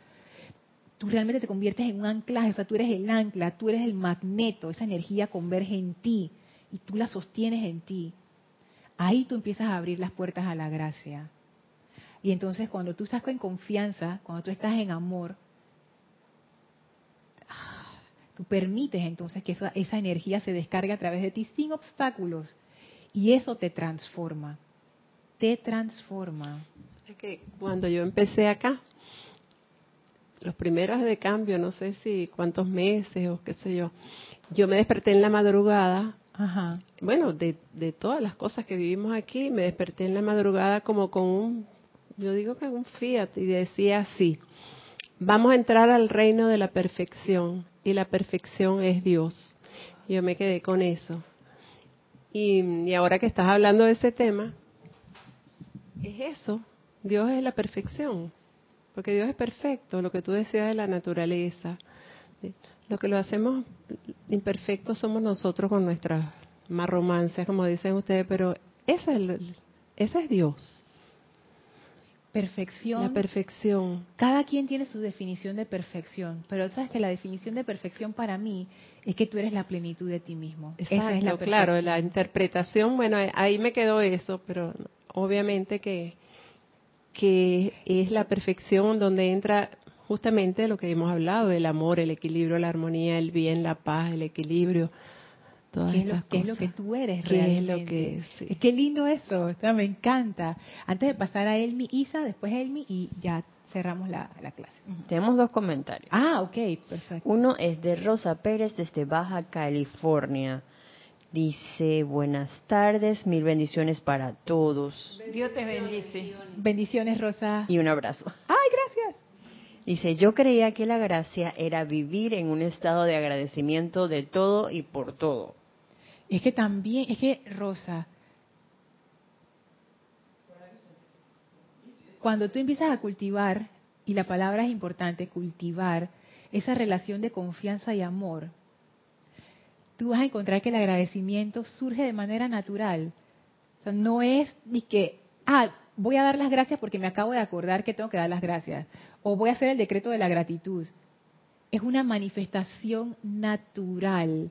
tú realmente te conviertes en un anclaje, o tú eres el ancla, tú eres el magneto, esa energía converge en ti y tú la sostienes en ti. Ahí tú empiezas a abrir las puertas a la gracia. Y entonces cuando tú estás en confianza, cuando tú estás en amor, tú permites entonces que esa, esa energía se descargue a través de ti sin obstáculos. Y eso te transforma. Te transforma. Es que cuando yo empecé acá, los primeros de cambio, no sé si cuántos meses o qué sé yo, yo me desperté en la madrugada, Ajá. bueno, de, de todas las cosas que vivimos aquí, me desperté en la madrugada como con un, yo digo que un fiat y decía así, vamos a entrar al reino de la perfección y la perfección es Dios. Yo me quedé con eso. Y, y ahora que estás hablando de ese tema, es eso, Dios es la perfección porque Dios es perfecto, lo que tú decías de la naturaleza. Lo que lo hacemos imperfecto somos nosotros con nuestras más romances, como dicen ustedes, pero ese es, ese es Dios. Perfección. La perfección. Cada quien tiene su definición de perfección, pero sabes que la definición de perfección para mí es que tú eres la plenitud de ti mismo. Esa es la claro, la interpretación, bueno, ahí me quedó eso, pero obviamente que que es la perfección donde entra justamente lo que hemos hablado, el amor, el equilibrio, la armonía, el bien, la paz, el equilibrio. Todas ¿Qué, es lo, ¿Qué es lo que tú eres ¿Qué Es lo que, es? Qué lindo eso, me encanta. Antes de pasar a Elmi, Isa, después Elmi y ya cerramos la, la, clase. Tenemos dos comentarios. Ah, ok, perfecto. Uno es de Rosa Pérez desde Baja California. Dice, buenas tardes, mil bendiciones para todos. Dios te bendice. Bendiciones, Rosa. Y un abrazo. Ay, gracias. Dice, yo creía que la gracia era vivir en un estado de agradecimiento de todo y por todo. Es que también, es que, Rosa, cuando tú empiezas a cultivar, y la palabra es importante, cultivar esa relación de confianza y amor, tú vas a encontrar que el agradecimiento surge de manera natural. No es ni que, ah, voy a dar las gracias porque me acabo de acordar que tengo que dar las gracias, o voy a hacer el decreto de la gratitud. Es una manifestación natural.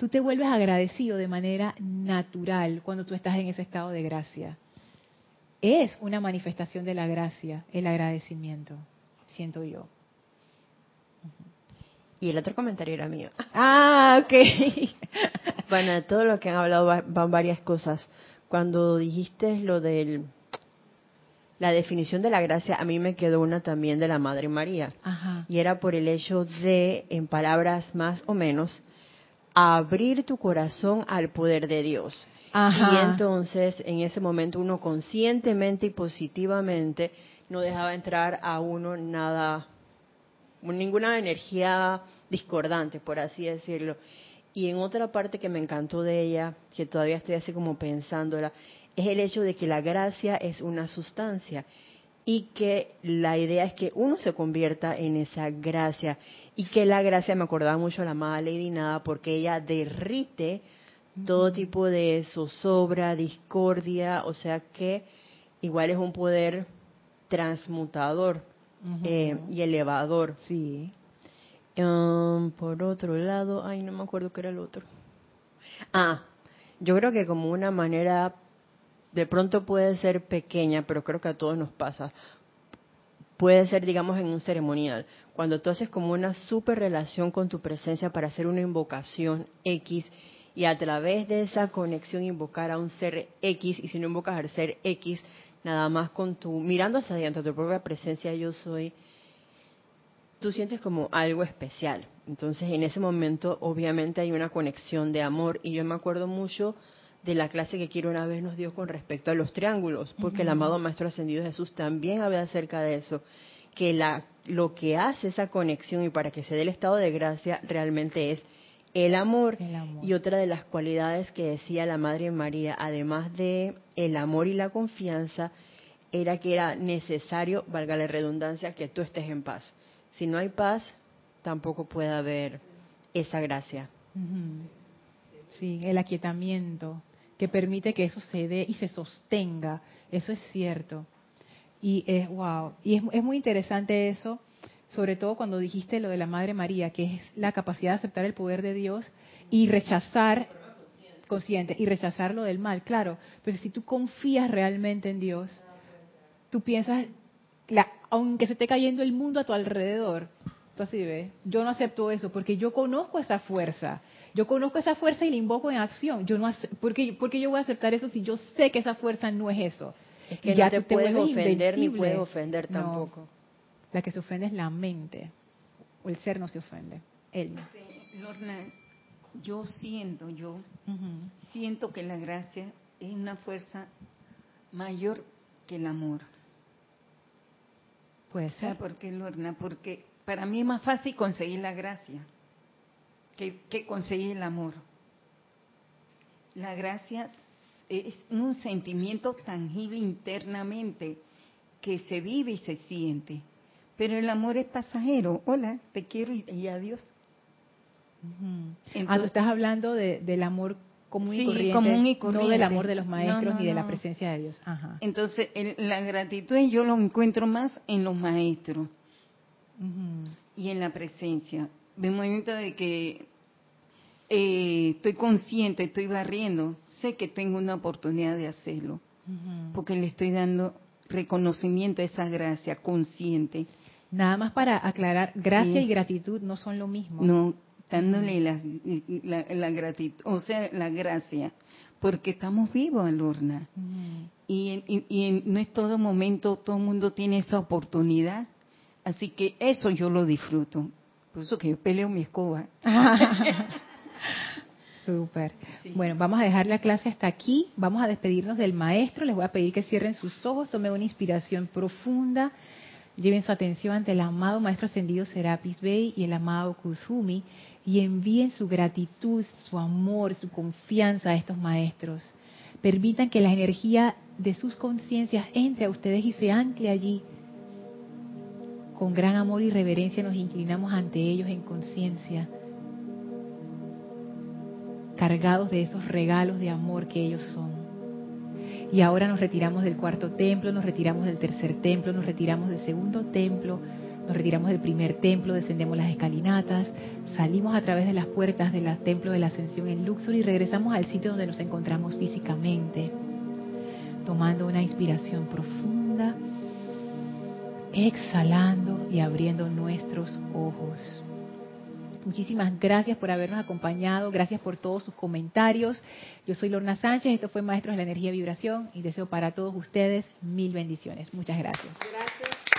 Tú te vuelves agradecido de manera natural cuando tú estás en ese estado de gracia. Es una manifestación de la gracia, el agradecimiento, siento yo. Y el otro comentario era mío. Ah, ok. bueno, todo lo que han hablado van varias cosas. Cuando dijiste lo de la definición de la gracia, a mí me quedó una también de la Madre María. Ajá. Y era por el hecho de, en palabras más o menos, abrir tu corazón al poder de Dios. Ajá. Y entonces, en ese momento, uno conscientemente y positivamente no dejaba entrar a uno nada ninguna energía discordante, por así decirlo. Y en otra parte que me encantó de ella, que todavía estoy así como pensándola, es el hecho de que la gracia es una sustancia y que la idea es que uno se convierta en esa gracia y que la gracia me acordaba mucho a la amada Lady Nada porque ella derrite todo tipo de zozobra, discordia, o sea que igual es un poder transmutador eh, y elevador. Sí. Um, por otro lado, ay, no me acuerdo qué era el otro. Ah, yo creo que como una manera, de pronto puede ser pequeña, pero creo que a todos nos pasa. Puede ser, digamos, en un ceremonial. Cuando tú haces como una super relación con tu presencia para hacer una invocación X y a través de esa conexión invocar a un ser X y si no invocas al ser X, nada más con tu, mirando hacia adentro, tu propia presencia yo soy, tú sientes como algo especial. Entonces en ese momento obviamente hay una conexión de amor y yo me acuerdo mucho de la clase que quiero una vez nos dio con respecto a los triángulos, porque el amado Maestro Ascendido Jesús también habla acerca de eso, que la, lo que hace esa conexión y para que se dé el estado de gracia realmente es el amor. Y otra de las cualidades que decía la Madre María, además de el amor y la confianza, era que era necesario, valga la redundancia, que tú estés en paz. Si no hay paz, tampoco puede haber esa gracia. Sí, el aquietamiento que permite que eso se dé y se sostenga. Eso es cierto. Y es wow. Y es, es muy interesante eso sobre todo cuando dijiste lo de la Madre María, que es la capacidad de aceptar el poder de Dios y rechazar consciente y rechazar lo del mal, claro, pero si tú confías realmente en Dios, tú piensas, la, aunque se esté cayendo el mundo a tu alrededor, tú así ves, yo no acepto eso porque yo conozco esa fuerza, yo conozco esa fuerza y la invoco en acción, yo no porque, porque yo voy a aceptar eso si yo sé que esa fuerza no es eso. Es que ya no te, puedes ofender ni puedes ofender tampoco. La que se ofende es la mente. O el ser no se ofende. Él. Lorna, yo siento, yo siento que la gracia es una fuerza mayor que el amor. Puede ser. ¿Por qué, Lorna? Porque para mí es más fácil conseguir la gracia que, que conseguir el amor. La gracia es un sentimiento tangible internamente que se vive y se siente. Pero el amor es pasajero. Hola, te quiero y, adiós. ah, tú estás hablando del amor común, y corriente, no del amor de los maestros ni de la presencia de Dios. Ajá. Entonces, la gratitud yo lo encuentro más en los maestros y en la presencia. De momento de que eh, estoy consciente, estoy barriendo, sé que tengo una oportunidad de hacerlo, porque le estoy dando reconocimiento a esa gracia consciente Nada más para aclarar, gracia y gratitud no son lo mismo. No, dándole la, la, gratitud, o sea, la gracia, porque estamos vivos, Lorna. y, y, y no es todo momento, todo el mundo tiene esa oportunidad. Así que eso yo lo disfruto. Por eso que yo peleo mi escoba. Súper. Bueno, vamos a dejar la clase hasta aquí. Vamos a despedirnos del maestro. Les voy a pedir que cierren sus ojos, tomen una inspiración profunda Lleven su atención ante el amado Maestro Ascendido Serapis Bey y el amado Kuzumi y envíen su gratitud, su amor, su confianza a estos maestros. Permitan que la energía de sus conciencias entre a ustedes y se ancle allí. Con gran amor y reverencia nos inclinamos ante ellos en conciencia, cargados de esos regalos de amor que ellos son. Y ahora nos retiramos del cuarto templo, nos retiramos del tercer templo, nos retiramos del segundo templo, nos retiramos del primer templo, descendemos las escalinatas, salimos a través de las puertas del templo de la ascensión en Luxor y regresamos al sitio donde nos encontramos físicamente, tomando una inspiración profunda, exhalando y abriendo nuestros ojos. Muchísimas gracias por habernos acompañado, gracias por todos sus comentarios. Yo soy Lorna Sánchez, esto fue Maestros de la Energía y Vibración y deseo para todos ustedes mil bendiciones. Muchas gracias. Gracias.